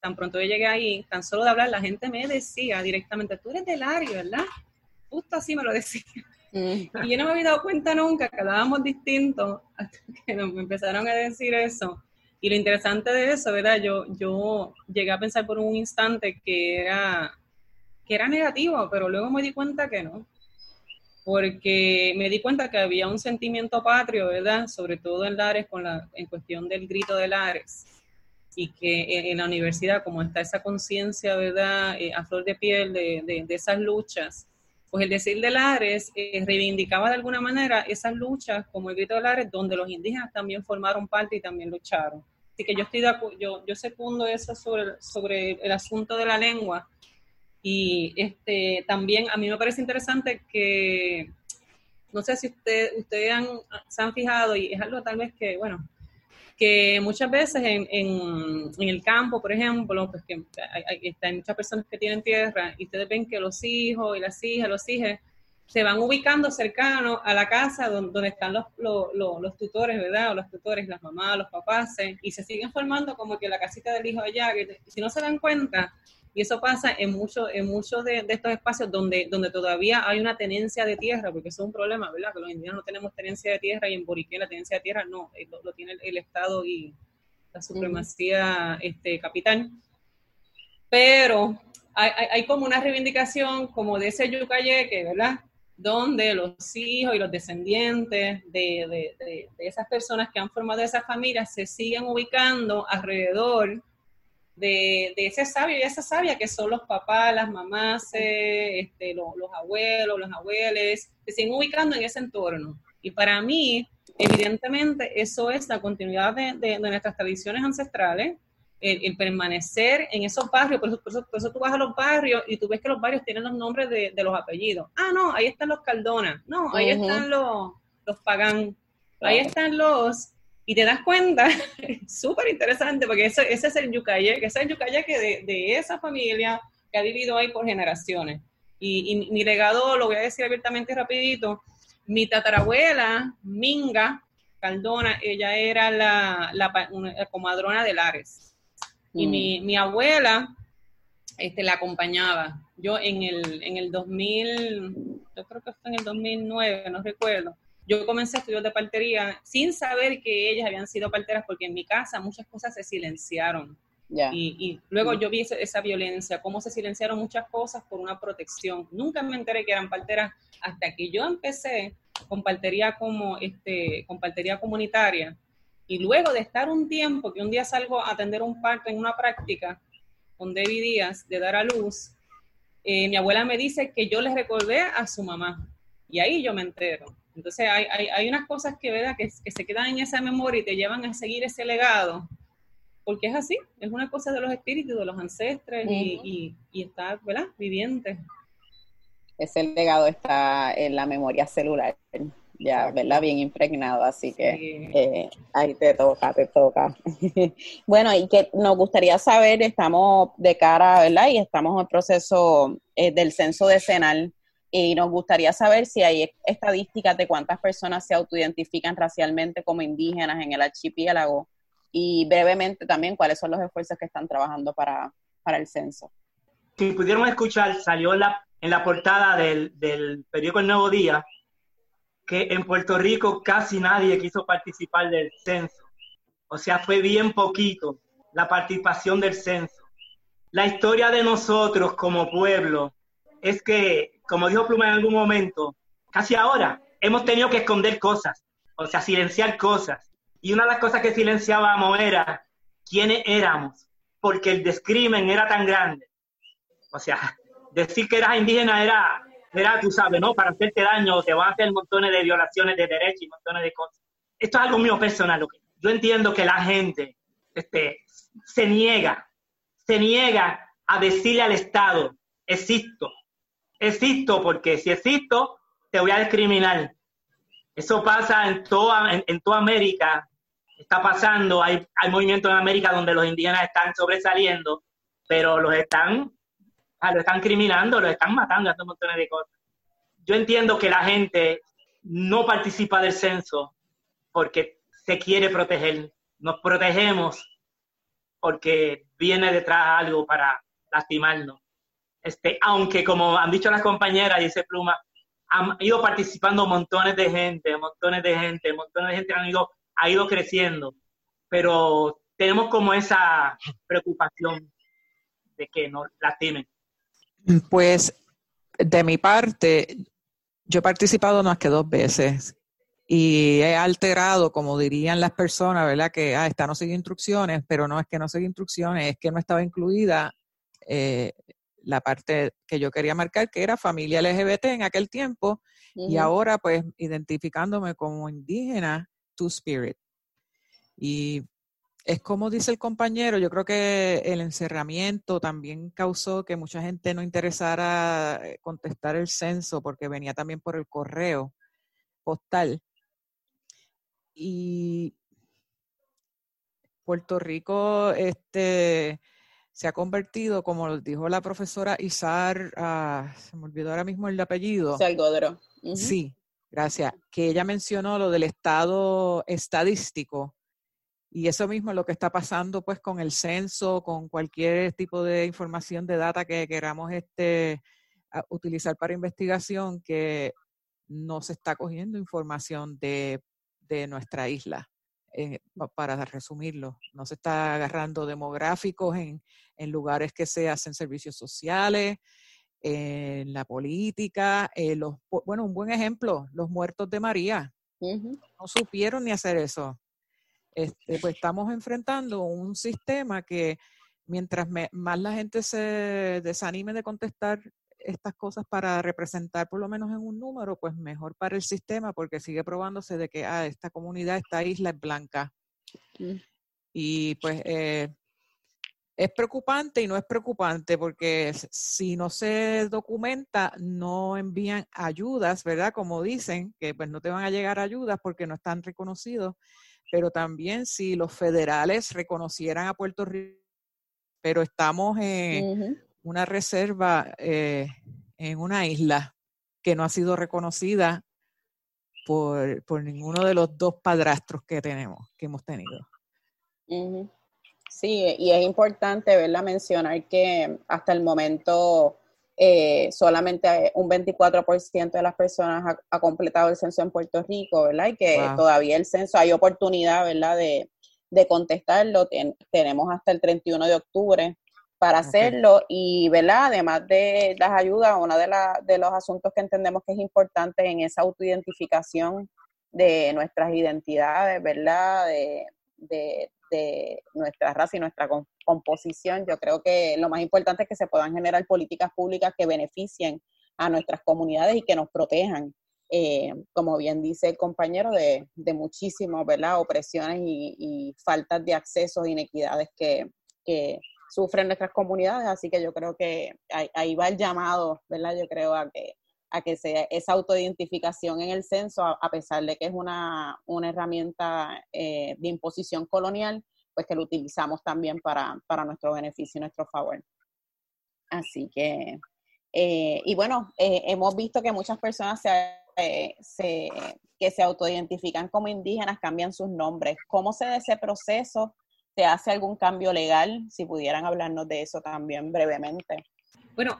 tan pronto yo llegué ahí, tan solo de hablar, la gente me decía directamente, tú eres del área, ¿verdad? Justo así me lo [LAUGHS] decía. Y yo no me había dado cuenta nunca que hablábamos distinto hasta [LAUGHS] que me empezaron a decir eso. Y lo interesante de eso, ¿verdad? Yo, yo llegué a pensar por un instante que era, que era negativo, pero luego me di cuenta que no. Porque me di cuenta que había un sentimiento patrio, ¿verdad? Sobre todo en Lares, con la, en cuestión del grito de Lares. Y que en, la universidad, como está esa conciencia, ¿verdad? Eh, a flor de piel de, de, de esas luchas, pues el decir de Lares eh, reivindicaba de alguna manera esas luchas como el grito de Lares, donde los indígenas también formaron parte y también lucharon. Así que yo estoy de yo, yo secundo eso sobre, sobre el asunto de la lengua. Y este, también a mí me parece interesante que, no sé si usted, ustedes se han fijado, y es algo tal vez que, bueno, que muchas veces en, en, el campo, por ejemplo, pues que hay, hay, muchas personas que tienen tierra y ustedes ven que los hijos y las hijas, los hijos, se van ubicando cercanos a la casa donde, están los, los, los, tutores, ¿verdad? O los tutores, las mamás, los papás, y se siguen formando como que la casita del hijo allá, que si no se dan cuenta, y eso pasa en muchos en muchos de, estos espacios donde, donde todavía hay una tenencia de tierra, porque eso es un problema, ¿verdad? Que los indígenas no tenemos tenencia de tierra y en Boriquén la tenencia de tierra no, eh, lo, tiene el, Estado y la supremacía este, capital. Pero hay, hay, como una reivindicación como de ese yucayeque, ¿verdad? Donde los hijos y los descendientes de, de, de esas personas que han formado esas familias se siguen ubicando alrededor de, ese sabio y esa sabia que son los papás, las mamás, eh, este, los, abuelos, los abuelos, se siguen ubicando en ese entorno. Y para mí, evidentemente, eso es la continuidad de, nuestras tradiciones ancestrales, el, permanecer en esos barrios, por eso, tú vas a los barrios y tú ves que los barrios tienen los nombres de, los apellidos. Ah, no, ahí están los Cardona, no, ahí están los, los Pagán, ahí están los y te das cuenta, [LAUGHS] súper interesante, porque ese, ese es el yucaye, que es el yucaye que de, de, esa familia que ha vivido ahí por generaciones. Y, y, mi legado, lo voy a decir abiertamente rapidito, mi tatarabuela, Minga Caldona, ella era la, la, comadrona de Lares. Y mi, mm. mi, abuela este, la acompañaba. Yo en el, en el 2000, yo creo que fue en el 2009, no recuerdo, yo comencé a estudiar de partería sin saber que ellas habían sido parteras porque en mi casa muchas cosas se silenciaron. Y, luego yo vi esa, violencia, cómo se silenciaron muchas cosas por una protección. Nunca me enteré que eran parteras hasta que yo empecé con partería como este, con partería comunitaria. Y luego de estar un tiempo, que un día salgo a atender un parto en una práctica con David Díaz de dar a luz, eh, mi abuela me dice que yo le recordé a su mamá. Y ahí yo me entero. Entonces hay, unas cosas que, ¿verdad? Que, se quedan en esa memoria y te llevan a seguir ese legado. porque es así, es una cosa de los espíritus, de los ancestres y, y, está, ¿verdad? Viviente. Ese legado está en la memoria celular, ya, ¿verdad? Bien impregnado, así que eh, ahí te toca, te toca. [LAUGHS] bueno, y que nos gustaría saber, estamos de cara, ¿verdad? Y estamos en el proceso eh, del censo decenal y nos gustaría saber si hay estadísticas de cuántas personas se autoidentifican racialmente como indígenas en el archipiélago y brevemente también cuáles son los esfuerzos que están trabajando para, para el censo. Si pudieron escuchar, salió la, en la portada del, del periódico El Nuevo Día que en Puerto Rico casi nadie quiso participar del censo. O sea, fue bien poquito la participación del censo. La historia de nosotros como pueblo es que, como dijo Pluma en algún momento, casi ahora hemos tenido que esconder cosas, o sea, silenciar cosas. Y una de las cosas que silenciábamos era quiénes éramos, porque el descrimen era tan grande. O sea, [LAUGHS] decir que eras indígena era, era, tú sabes, ¿no? Para hacerte daño, te van a hacer montones de violaciones de derechos y montones de cosas. Esto es algo mío personal. Yo entiendo que la gente este, se niega, se niega a decirle al Estado, existo, existo, porque si existo, te voy a discriminar. Eso pasa en toda, en toda América, está pasando, hay, hay movimientos en América donde los indígenas están sobresaliendo, pero los están, ah, lo están criminando, los están matando, haciendo montones de cosas. Yo entiendo que la gente no participa del censo porque se quiere proteger. Nos protegemos porque viene detrás algo para lastimarnos. Este, aunque como han dicho las compañeras, dice Pluma, han ido participando montones de gente, montones de gente, montones de gente han ido ha ido creciendo, pero tenemos como esa preocupación de que no lastimen. Pues de mi parte, yo he participado más que dos veces y he alterado, como dirían las personas, ¿verdad? Que ah, esta no sigue instrucciones, pero no es que no sigue instrucciones, es que no estaba incluida eh, la parte que yo quería marcar, que era familia LGBT en aquel tiempo, y ahora pues identificándome como indígena, Two Spirit. Y es como dice el compañero, yo creo que el encerramiento también causó que mucha gente no interesara eh, contestar el censo porque venía también por el correo postal. Y Puerto Rico este, se ha convertido, como dijo la profesora Izar, ah, se me olvidó ahora mismo el apellido. Salgodro. Sí, Gracias. Que ella mencionó lo del estado estadístico y eso mismo es lo que está pasando pues con el censo, con cualquier tipo de información de data que queramos este, utilizar para investigación, que no se está cogiendo información de, nuestra isla. Eh, para resumirlo, no se está agarrando demográficos en, en lugares que se hacen servicios sociales, en la política, eh, los, bueno, un buen ejemplo, los muertos de María. No supieron ni hacer eso. Este, pues estamos enfrentando un sistema que mientras más la gente se desanime de contestar estas cosas para representar por lo menos en un número, pues mejor para el sistema porque sigue probándose de que ah, esta comunidad, esta isla es blanca. Y pues eh, es preocupante y no es preocupante porque si no se documenta, no envían ayudas, ¿verdad? Como dicen, que pues no te van a llegar ayudas porque no están reconocidos, pero también si los federales reconocieran a Puerto Rico, pero estamos en una reserva eh, en una isla que no ha sido reconocida por, ninguno de los dos padrastros que tenemos, que hemos tenido. Sí, y es importante ¿verdad? mencionar que hasta el momento eh, solamente un 24% de las personas ha, completado el censo en Puerto Rico, ¿verdad? Y que todavía el censo hay oportunidad, ¿verdad? De, contestarlo. tenemos hasta el 31 de octubre para hacerlo y, ¿verdad? Además de las ayudas, uno de, de los asuntos que entendemos que es importante en esa autoidentificación de nuestras identidades, ¿verdad? De, de, de nuestra raza y nuestra composición. Yo creo que lo más importante es que se puedan generar políticas públicas que beneficien a nuestras comunidades y que nos protejan eh, como bien dice el compañero, de, de muchísimas ¿verdad? opresiones y, faltas de acceso, inequidades que, que sufren nuestras comunidades, así que yo creo que ahí, va el llamado, ¿verdad? Yo creo a que a que sea esa autoidentificación en el censo, a, pesar de que es una, una herramienta eh, de imposición colonial, pues que lo utilizamos también para, para nuestro beneficio y nuestro favor. Así que, eh, y bueno, eh, hemos visto que muchas personas se, se, que se autoidentifican como indígenas cambian sus nombres. ¿Cómo se da ese proceso? ¿Se hace algún cambio legal? Si pudieran hablarnos de eso también brevemente. Bueno,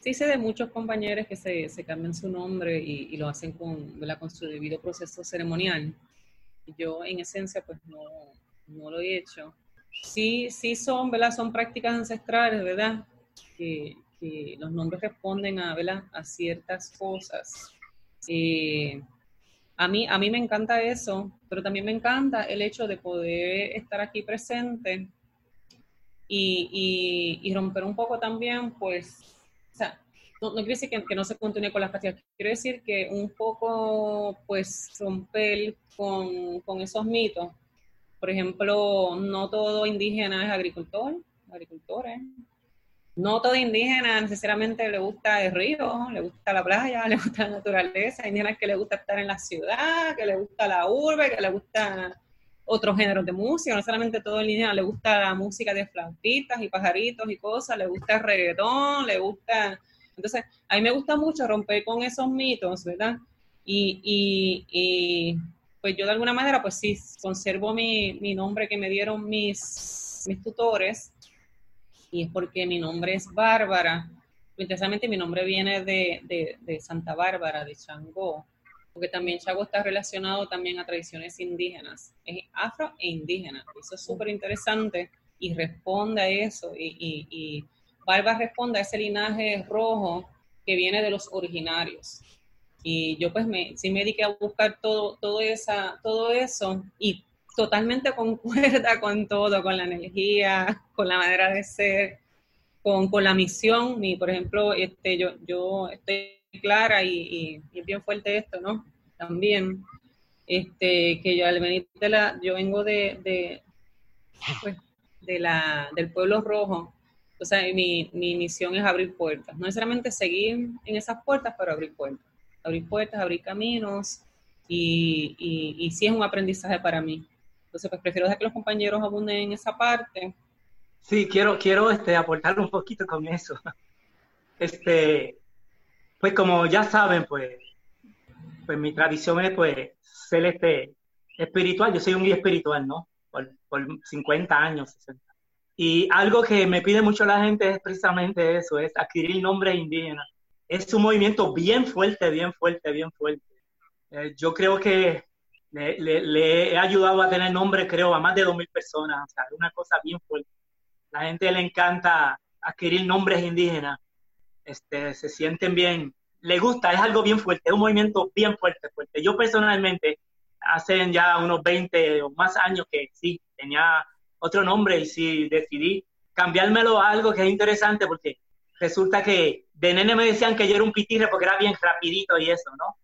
sí sé de muchos compañeros que se, se cambian su nombre y, lo hacen con, con su debido proceso ceremonial. Yo en esencia pues no, no lo he hecho. Sí, sí son, ¿verdad? Son prácticas ancestrales, ¿verdad? Que, que los nombres responden a, ¿verdad? a ciertas cosas. Eh, a mí, a mí me encanta eso, pero también me encanta el hecho de poder estar aquí presente y, y, romper un poco también, pues, o sea, no, quiere decir que, no se continúe con las prácticas, quiero decir que un poco, pues, romper con, con esos mitos. Por ejemplo, no todo indígena es agricultor, agricultores, no todo indígena necesariamente le gusta el río, le gusta la playa, [LAUGHS] le gusta la naturaleza. Hay indígenas que le gusta estar en la ciudad, que le gusta la urbe, que le gusta otros géneros de música. No solamente todo el indígena le gusta la música de flautitas y pajaritos y cosas, le gusta el reggaetón, le gusta... Entonces, a mí me gusta mucho romper con esos mitos, ¿verdad? Y, y, y pues yo de alguna manera, pues sí, conservo mi, mi nombre que me dieron mis, mis tutores y es porque mi nombre es Bárbara. Interesantemente mi nombre viene de, de, Santa Bárbara, de Changó, porque también Changó está relacionado también a tradiciones indígenas, es afro e indígena. Eso es súper interesante y responde a eso. Y, y, y Bárbara responde a ese linaje rojo que viene de los originarios. Y yo pues me, sí me dediqué a buscar todo, todo, esa, todo eso y totalmente concuerda [LAUGHS] con todo, con la energía, con la manera de ser, con, con la misión. Y, por ejemplo, este, yo, yo estoy clara y, y, es bien fuerte esto, ¿no? También, este, que yo al venir de la, yo vengo de, de, pues, de la, del pueblo rojo, o sea, mi, mi misión es abrir puertas, no necesariamente seguir en esas puertas, pero abrir puertas, abrir puertas, abrir caminos, y, y, y sí es un aprendizaje para mí. Entonces, pues prefiero dejar que los compañeros abunden en esa parte. Sí, quiero, quiero este, aportar un poquito con eso. [LAUGHS] Este, pues como ya saben, pues, pues mi tradición es pues ser este, espiritual. Yo soy un guía espiritual, ¿no? Por, por 50 años, 60. Y algo que me pide mucho la gente es precisamente eso, es adquirir nombres indígenas. Es un movimiento bien fuerte, bien fuerte, bien fuerte. Eh, yo creo que le, he ayudado a tener nombre, creo, a más de 2.000 personas. O sea, es una cosa bien fuerte. La gente le encanta adquirir nombres indígenas. Este, se sienten bien. Le gusta, es algo bien fuerte, es un movimiento bien fuerte, fuerte. Yo personalmente, hace ya unos 20 o más años que sí, tenía otro nombre y sí decidí cambiármelo a algo que es interesante porque resulta que de nene me decían que yo era un pitirre porque era bien rapidito y eso, ¿no?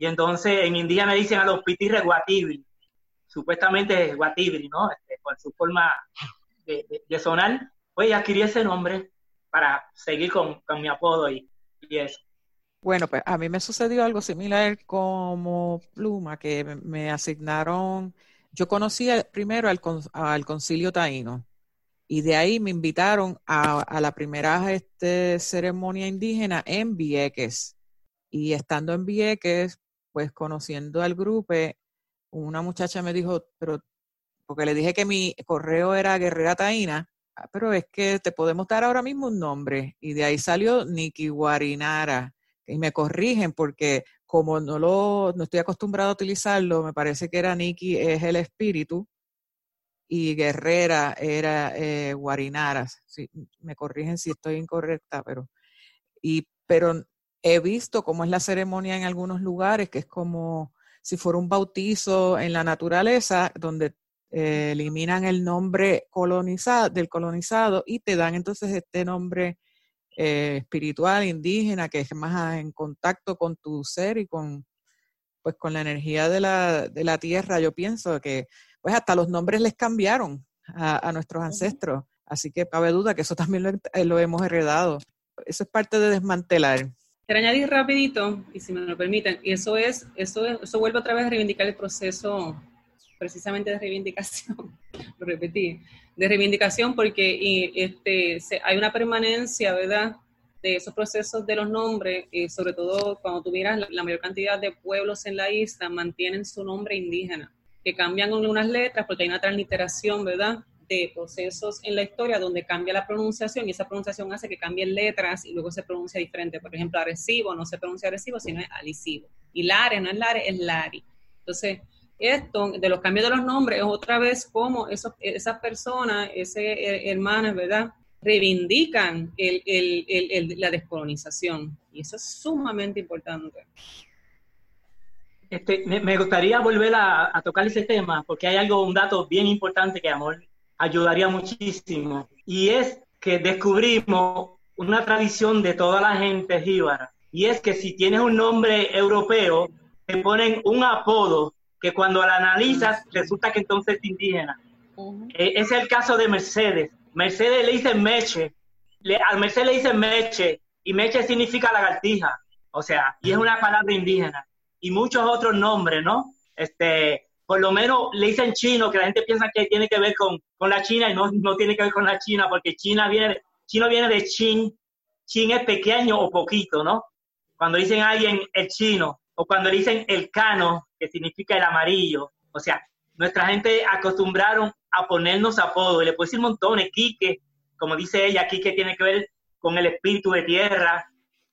Y entonces en indígena dicen a los pitirres guatibri, supuestamente guatibri, ¿no? Este, por su forma de, sonar, pues adquirí ese nombre para seguir con, mi apodo y, eso. Bueno, pues a mí me sucedió algo similar como Pluma, que me asignaron, yo conocí primero al, al concilio taíno y de ahí me invitaron a, a la primera este, ceremonia indígena en Vieques. Y estando en Vieques, pues conociendo al grupo, una muchacha me dijo, pero porque le dije que mi correo era Guerrera Taína, ah, pero es que te podemos dar ahora mismo un nombre. Y de ahí salió Niki Guarinara. Y me corrigen porque como no lo no estoy acostumbrado a utilizarlo, me parece que era Niki es el espíritu y Guerrera era eh, Guarinara. me corrigen si estoy incorrecta, pero y pero He visto cómo es la ceremonia en algunos lugares, que es como si fuera un bautizo en la naturaleza, donde eh, eliminan el nombre colonizado, del colonizado y te dan entonces este nombre eh, espiritual, indígena, que es más en contacto con tu ser y con, pues con la energía de la, de la tierra, yo pienso que pues hasta los nombres les cambiaron a, nuestros ancestros. Así que cabe duda que eso también lo, eh, lo, hemos heredado. Eso es parte de desmantelar. Quiero añadir rapidito, y si me lo permiten, y eso es, eso, eso vuelve otra vez a reivindicar el proceso precisamente de reivindicación, [LAUGHS] lo repetí, de reivindicación porque este, hay una permanencia, ¿verdad?, de esos procesos de los nombres, y sobre todo cuando tuvieras la, la mayor cantidad de pueblos en la isla, mantienen su nombre indígena, que cambian unas letras porque hay una transliteración, ¿verdad?, de procesos en la historia donde cambia la pronunciación y esa pronunciación hace que cambien letras y luego se pronuncia diferente. Por ejemplo, Arecibo no se pronuncia Arecibo, sino es Alicibo. Y Lare no es Lare, es Lari. Entonces, esto de los cambios de los nombres es otra vez como esas personas, ese eh, hermanos, ¿verdad? Reivindican el, el, el, la descolonización. Y eso es sumamente importante. Este, me, gustaría volver a, a, tocar ese tema porque hay algo, un dato bien importante que amor ayudaría muchísimo y es que descubrimos una tradición de toda la gente jíbara y es que si tienes un nombre europeo te ponen un apodo que cuando la analizas resulta que entonces es indígena. Eh, es el caso de Mercedes. Mercedes le dice Meche, le, a Mercedes le dice Meche, y Meche significa lagartija, o sea, y es una palabra indígena. Y muchos otros nombres, ¿no? Este, por lo menos le dicen chino, que la gente piensa que tiene que ver con, con la China y no, no tiene que ver con la China, porque China viene, chino viene de chin, chin es pequeño o poquito, ¿no? Cuando dicen alguien el chino, o cuando dicen el cano, que significa el amarillo. O sea, nuestra gente acostumbraron a ponernos apodos, y le puedo decir montones, Quique, como dice ella, Quique tiene que ver con el espíritu de tierra.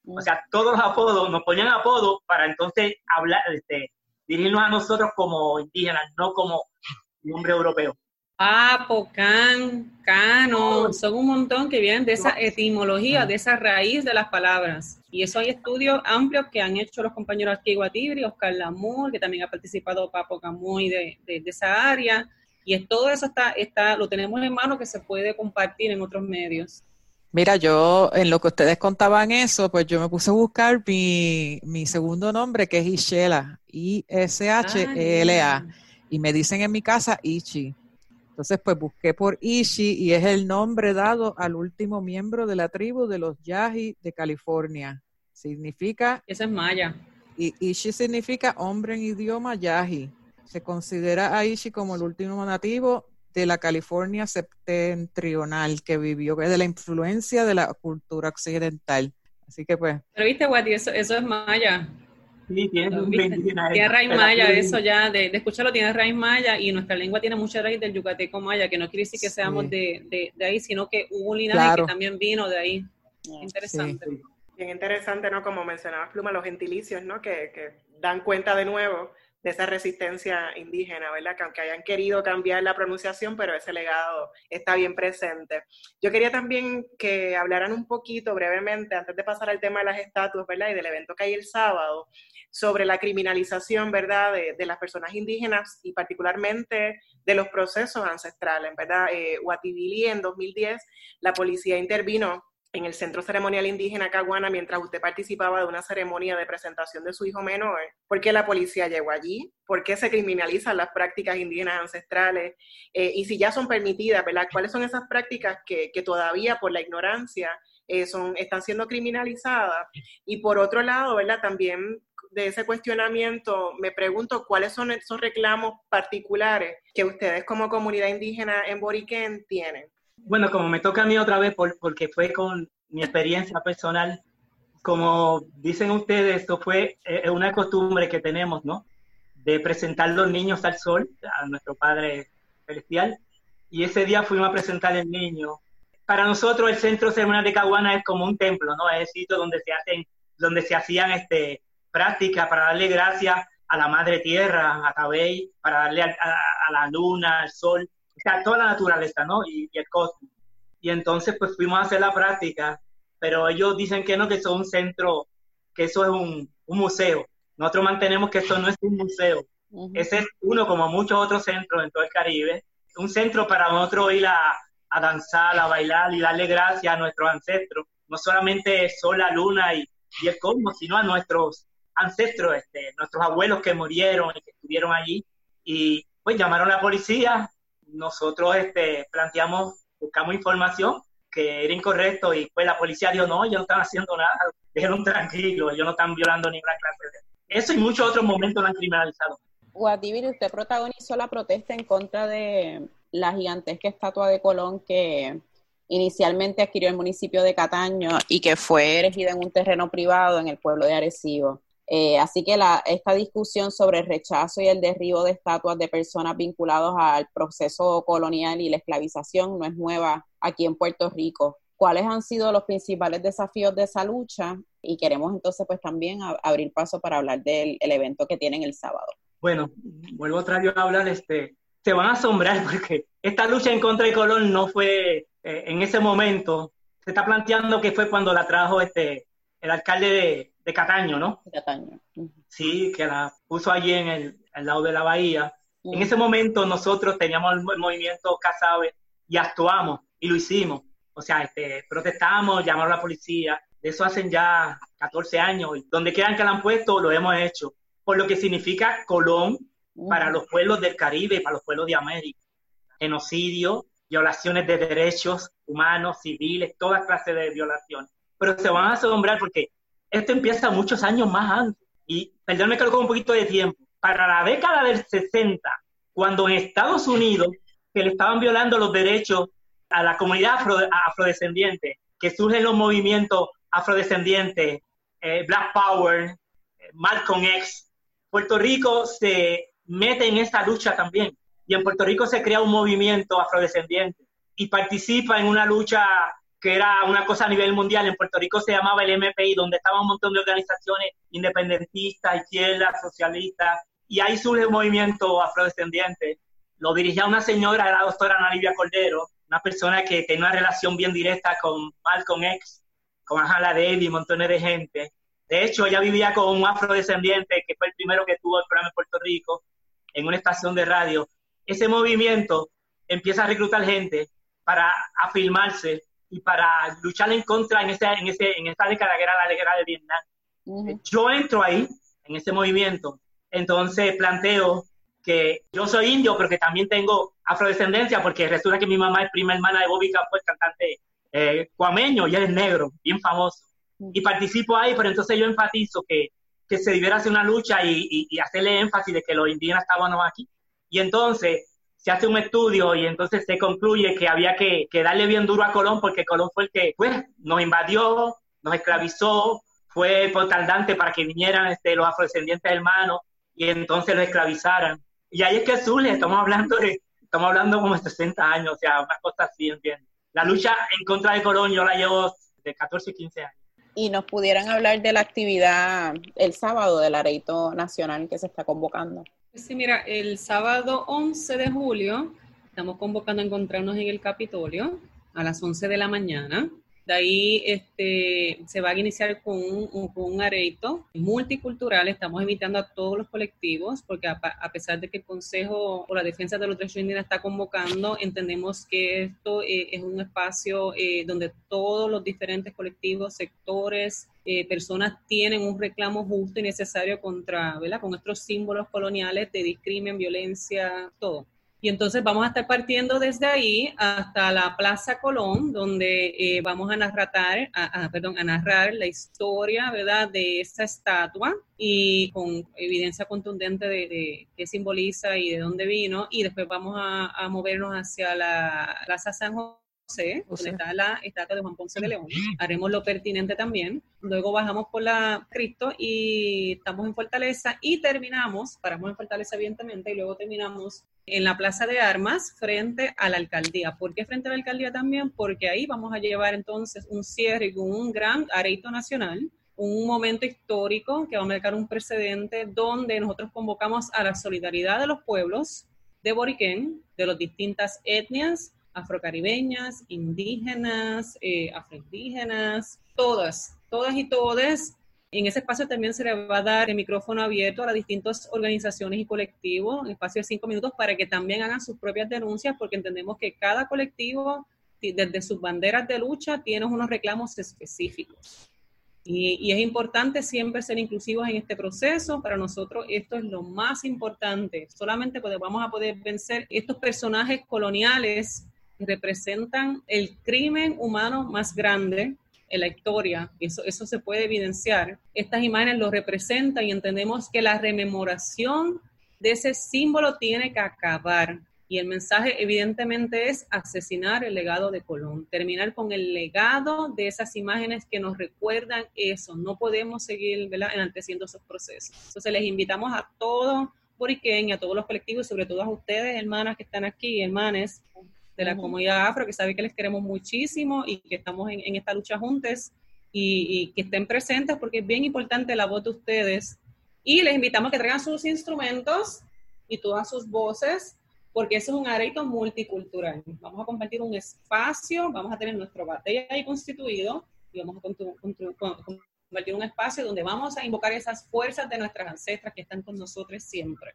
O sea, todos los apodos, nos ponían apodos para entonces hablar, este, dirigirnos a nosotros como indígenas, no como nombre europeo. Papo, can, cano, son un montón que vienen de esa etimología, de esa raíz de las palabras. Y eso hay estudios amplios que han hecho los compañeros aquí Guatibri, Oscar Lamour, que también ha participado Papo Camuy de, de, esa área. Y todo eso está, está, lo tenemos en mano que se puede compartir en otros medios. Mira, yo en lo que ustedes contaban eso, pues yo me puse a buscar mi, mi segundo nombre, que es Ishela, I-S-H-E-L-A. Y me dicen en mi casa Ichi. Entonces, pues busqué por Ishi y es el nombre dado al último miembro de la tribu de los Yahi de California. Significa... Eso es maya. Y Ishi significa hombre en idioma Yahi. Se considera a Ishi como el último nativo de la California septentrional que vivió de la influencia de la cultura occidental. Así que pues... Pero viste, Wati, eso, eso es maya. Sí, tiene un Tiene raíz maya, eso ya, de, escucharlo tiene raíz maya y nuestra lengua tiene mucha raíz del yucateco maya, que no quiere decir que seamos de, de, ahí, sino que hubo un linaje que también vino de ahí. Interesante. Bien interesante, ¿no? Como mencionabas, Pluma, los gentilicios, ¿no? Que, que dan cuenta de nuevo de esa resistencia indígena, ¿verdad? Que aunque hayan querido cambiar la pronunciación, pero ese legado está bien presente. Yo quería también que hablaran un poquito brevemente, antes de pasar al tema de las estatuas, ¿verdad? Y del evento que hay el sábado, sobre la criminalización, ¿verdad? De, las personas indígenas y particularmente de los procesos ancestrales, ¿verdad? Eh, en 2010, la policía intervino en el Centro Ceremonial Indígena Caguana mientras usted participaba de una ceremonia de presentación de su hijo menor. ¿Por qué la policía llegó allí? ¿Por qué se criminalizan las prácticas indígenas ancestrales? Eh, y si ya son permitidas, ¿verdad? ¿Cuáles son esas prácticas que, todavía por la ignorancia eh, son, están siendo criminalizadas? Y por otro lado, ¿verdad? También de ese cuestionamiento me pregunto cuáles son esos reclamos particulares que ustedes como comunidad indígena en Boriquén tienen. Bueno, como me toca a mí otra vez, porque fue con mi experiencia personal, como dicen ustedes, esto fue eh, una costumbre que tenemos, ¿no? De presentar los niños al sol, a nuestro Padre Celestial, y ese día fuimos a presentar el niño. Para nosotros el Centro Ceremonial de Caguana es como un templo, ¿no? Es el sitio donde se hacen, donde se hacían este, prácticas para darle gracias a la Madre Tierra, a Cabey, para darle a la luna, al sol, o sea, toda la naturaleza, ¿no? Y, el cosmos. Y entonces, pues fuimos a hacer la práctica, pero ellos dicen que no, que eso es un centro, que eso es un, un museo. Nosotros mantenemos que eso no es un museo. Ese es uno, como muchos otros centros en todo el Caribe, un centro para nosotros ir a, a danzar, a bailar y darle gracias a nuestros ancestros. No solamente el sol, la luna y, y el cosmos, sino a nuestros ancestros, este, nuestros abuelos que murieron y que estuvieron allí. Y pues llamaron a la policía, nosotros este, planteamos, buscamos información que era incorrecto y pues la policía dijo, no, ellos no están haciendo nada, [LAUGHS] déjenlo tranquilo, ellos no están violando ninguna clase de... Eso y muchos otros momentos lo han criminalizado. Guadivir, usted protagonizó la protesta en contra de la gigantesca estatua de Colón que inicialmente adquirió el municipio de Cataño y que fue erigida en un terreno privado en el pueblo de Arecibo. Eh, así que la, esta discusión sobre el rechazo y el derribo de estatuas de personas vinculadas al proceso colonial y la esclavización no es nueva aquí en Puerto Rico. ¿Cuáles han sido los principales desafíos de esa lucha? Y queremos entonces pues también abrir paso para hablar del evento que tienen el sábado. Bueno, vuelvo otra vez a hablar, este, se van a asombrar [LAUGHS] porque esta lucha en contra de Colón no fue eh, en ese momento, se está planteando que fue cuando la trajo este, el alcalde de, de Cataño, ¿no? Cataño. Sí, que la puso allí en el, lado de la bahía. En ese momento nosotros teníamos el movimiento Casabe y actuamos y lo hicimos. O sea, este, protestamos, llamamos a la policía. De eso hacen ya 14 años. Y donde quieran que la han puesto, lo hemos hecho. Por lo que significa Colón para los pueblos del Caribe y para los pueblos de América. Genocidio, violaciones de derechos humanos, civiles, toda clase de violaciones. Pero se van a asombrar porque esto empieza muchos años más antes. Y perdónme que lo con un poquito de tiempo. Para la década del 60, cuando en Estados Unidos que le estaban violando los derechos a la comunidad afrodescendiente, que surgen los movimientos afrodescendientes, eh, Black Power, eh, Malcolm X, Puerto Rico se mete en esta lucha también. Y en Puerto Rico se crea un movimiento afrodescendiente y participa en una lucha que era una cosa a nivel mundial. En Puerto Rico se llamaba el MPI, donde estaban un montón de organizaciones independentistas, izquierdas, socialistas, y ahí surge un movimiento afrodescendiente. Lo dirigía una señora, la doctora Ana Livia Cordero, una persona que tenía una relación bien directa con Malcolm X, con Angela Davis, montones de gente. De hecho, ella vivía con un afrodescendiente, que fue el primero que tuvo el programa en Puerto Rico, en una estación de radio. Ese movimiento empieza a reclutar gente para afirmarse y para luchar en contra en, ese, en, ese, en esta década que era la guerra de Vietnam. Yo entro ahí, en ese movimiento, entonces planteo que yo soy indio, pero que también tengo afrodescendencia, porque resulta que mi mamá es prima hermana de Bobby Capó, cantante eh, cuameño, y él es negro, bien famoso. Y participo ahí, pero entonces yo enfatizo que, que se debiera hacer una lucha y, y, hacerle énfasis de que los indígenas estábamos aquí. Y entonces se hace un estudio y entonces se concluye que había que, darle bien duro a Colón porque Colón fue el que pues, nos invadió, nos esclavizó, fue portaldante para que vinieran este, los afrodescendientes hermanos y entonces los esclavizaran. Y ahí es que surge, estamos hablando de, estamos hablando como de 60 años, o sea, una cosa así, ¿entiendes? La lucha en contra de Colón yo la llevo de 14 y 15 años. Y nos pudieran hablar de la actividad el sábado del Areito Nacional que se está convocando. Sí, mira, el sábado 11 de julio estamos convocando a encontrarnos en el Capitolio a las 11 de la mañana. De ahí este, se va a iniciar con un, con areito multicultural. Estamos invitando a todos los colectivos, porque a, pesar de que el Consejo o la Defensa de los Derechos Indígenas está convocando, entendemos que esto eh, es un espacio eh, donde todos los diferentes colectivos, sectores, eh, personas tienen un reclamo justo y necesario contra, ¿verdad? Con nuestros símbolos coloniales de discrimen, violencia, todo. Y entonces vamos a estar partiendo desde ahí hasta la Plaza Colón, donde eh, vamos a narrar, a, perdón, a narrar la historia, ¿verdad?, de esta estatua y con evidencia contundente de, qué simboliza y de dónde vino. Y después vamos a, a movernos hacia la Plaza San José José, donde está la estatua de Juan Ponce de León. Haremos lo pertinente también. Luego bajamos por la Cristo y estamos en Fortaleza y terminamos, paramos en Fortaleza evidentemente, y luego terminamos en la Plaza de Armas frente a la alcaldía. ¿Por qué frente a la alcaldía también? Porque ahí vamos a llevar entonces un cierre con un gran areito nacional un momento histórico que va a marcar un precedente donde nosotros convocamos a la solidaridad de los pueblos de Boriquén, de las distintas etnias, afrocaribeñas, indígenas, eh, afroindígenas, todas, todas y todas. En ese espacio también se le va a dar el micrófono abierto a las distintas organizaciones y colectivos, en espacio de cinco minutos, para que también hagan sus propias denuncias, porque entendemos que cada colectivo, desde sus banderas de lucha, tiene unos reclamos específicos. Y, es importante siempre ser inclusivos en este proceso. Para nosotros esto es lo más importante. Solamente vamos a poder vencer estos personajes coloniales representan el crimen humano más grande en la historia. Eso, eso se puede evidenciar. Estas imágenes lo representan y entendemos que la rememoración de ese símbolo tiene que acabar. Y el mensaje evidentemente es asesinar el legado de Colón, terminar con el legado de esas imágenes que nos recuerdan eso. No podemos seguir enalteciendo esos procesos. Entonces les invitamos a todos boriqueños, a todos los colectivos, sobre todo a ustedes, hermanas que están aquí, hermanes de la comunidad afro, que saben que les queremos muchísimo y que estamos en, esta lucha juntos y, y que estén presentes porque es bien importante la voz de ustedes. Y les invitamos a que traigan sus instrumentos y todas sus voces porque eso es un areito multicultural. Vamos a compartir un espacio, vamos a tener nuestro batalla ahí constituido y vamos a compartir un espacio donde vamos a invocar esas fuerzas de nuestras ancestras que están con nosotros siempre.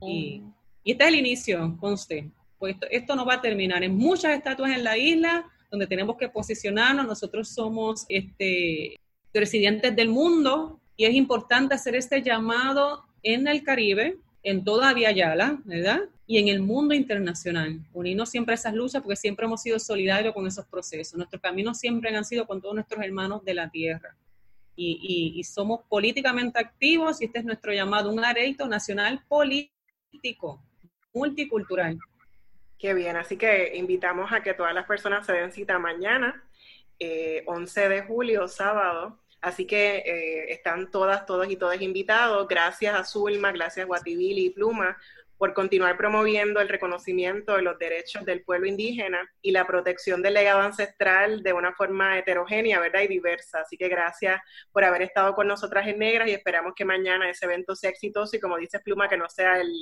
Y, y este es el inicio, conste. Pues esto, esto no va a terminar. En muchas estatuas en la isla donde tenemos que posicionarnos, nosotros somos este, residentes del mundo y es importante hacer este llamado en el Caribe, en toda Via Yala, ¿verdad? y en el mundo internacional. Unirnos siempre a esas luchas porque siempre hemos sido solidarios con esos procesos. Nuestros caminos siempre han sido con todos nuestros hermanos de la tierra. Y, somos políticamente activos y este es nuestro llamado, un areito nacional político, multicultural. Qué bien, así que invitamos a que todas las personas se den cita mañana, 11 eh, de julio, sábado. Así que eh, están todas, todos y todas invitados. Gracias a Zulma, gracias Guatibili y Pluma por continuar promoviendo el reconocimiento de los derechos del pueblo indígena y la protección del legado ancestral de una forma heterogénea, ¿verdad? Y diversa. Así que gracias por haber estado con nosotras en Negras y esperamos que mañana ese evento sea exitoso y como dice Pluma, que no sea el,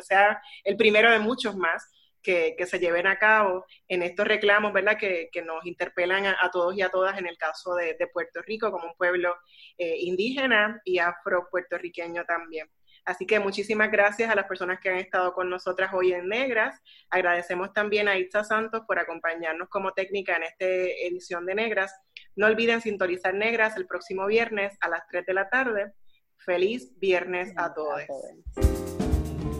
sea el primero de muchos más. Que, se lleven a cabo en estos reclamos, ¿verdad? Que, nos interpelan a, todos y a todas en el caso de, Puerto Rico como un pueblo eh, indígena y afro-puertorriqueño también. Así que muchísimas gracias a las personas que han estado con nosotras hoy en Negras. Agradecemos también a Itza Santos por acompañarnos como técnica en esta edición de Negras. No olviden sintonizar Negras el próximo viernes a las 3 de la tarde. Feliz viernes a todos.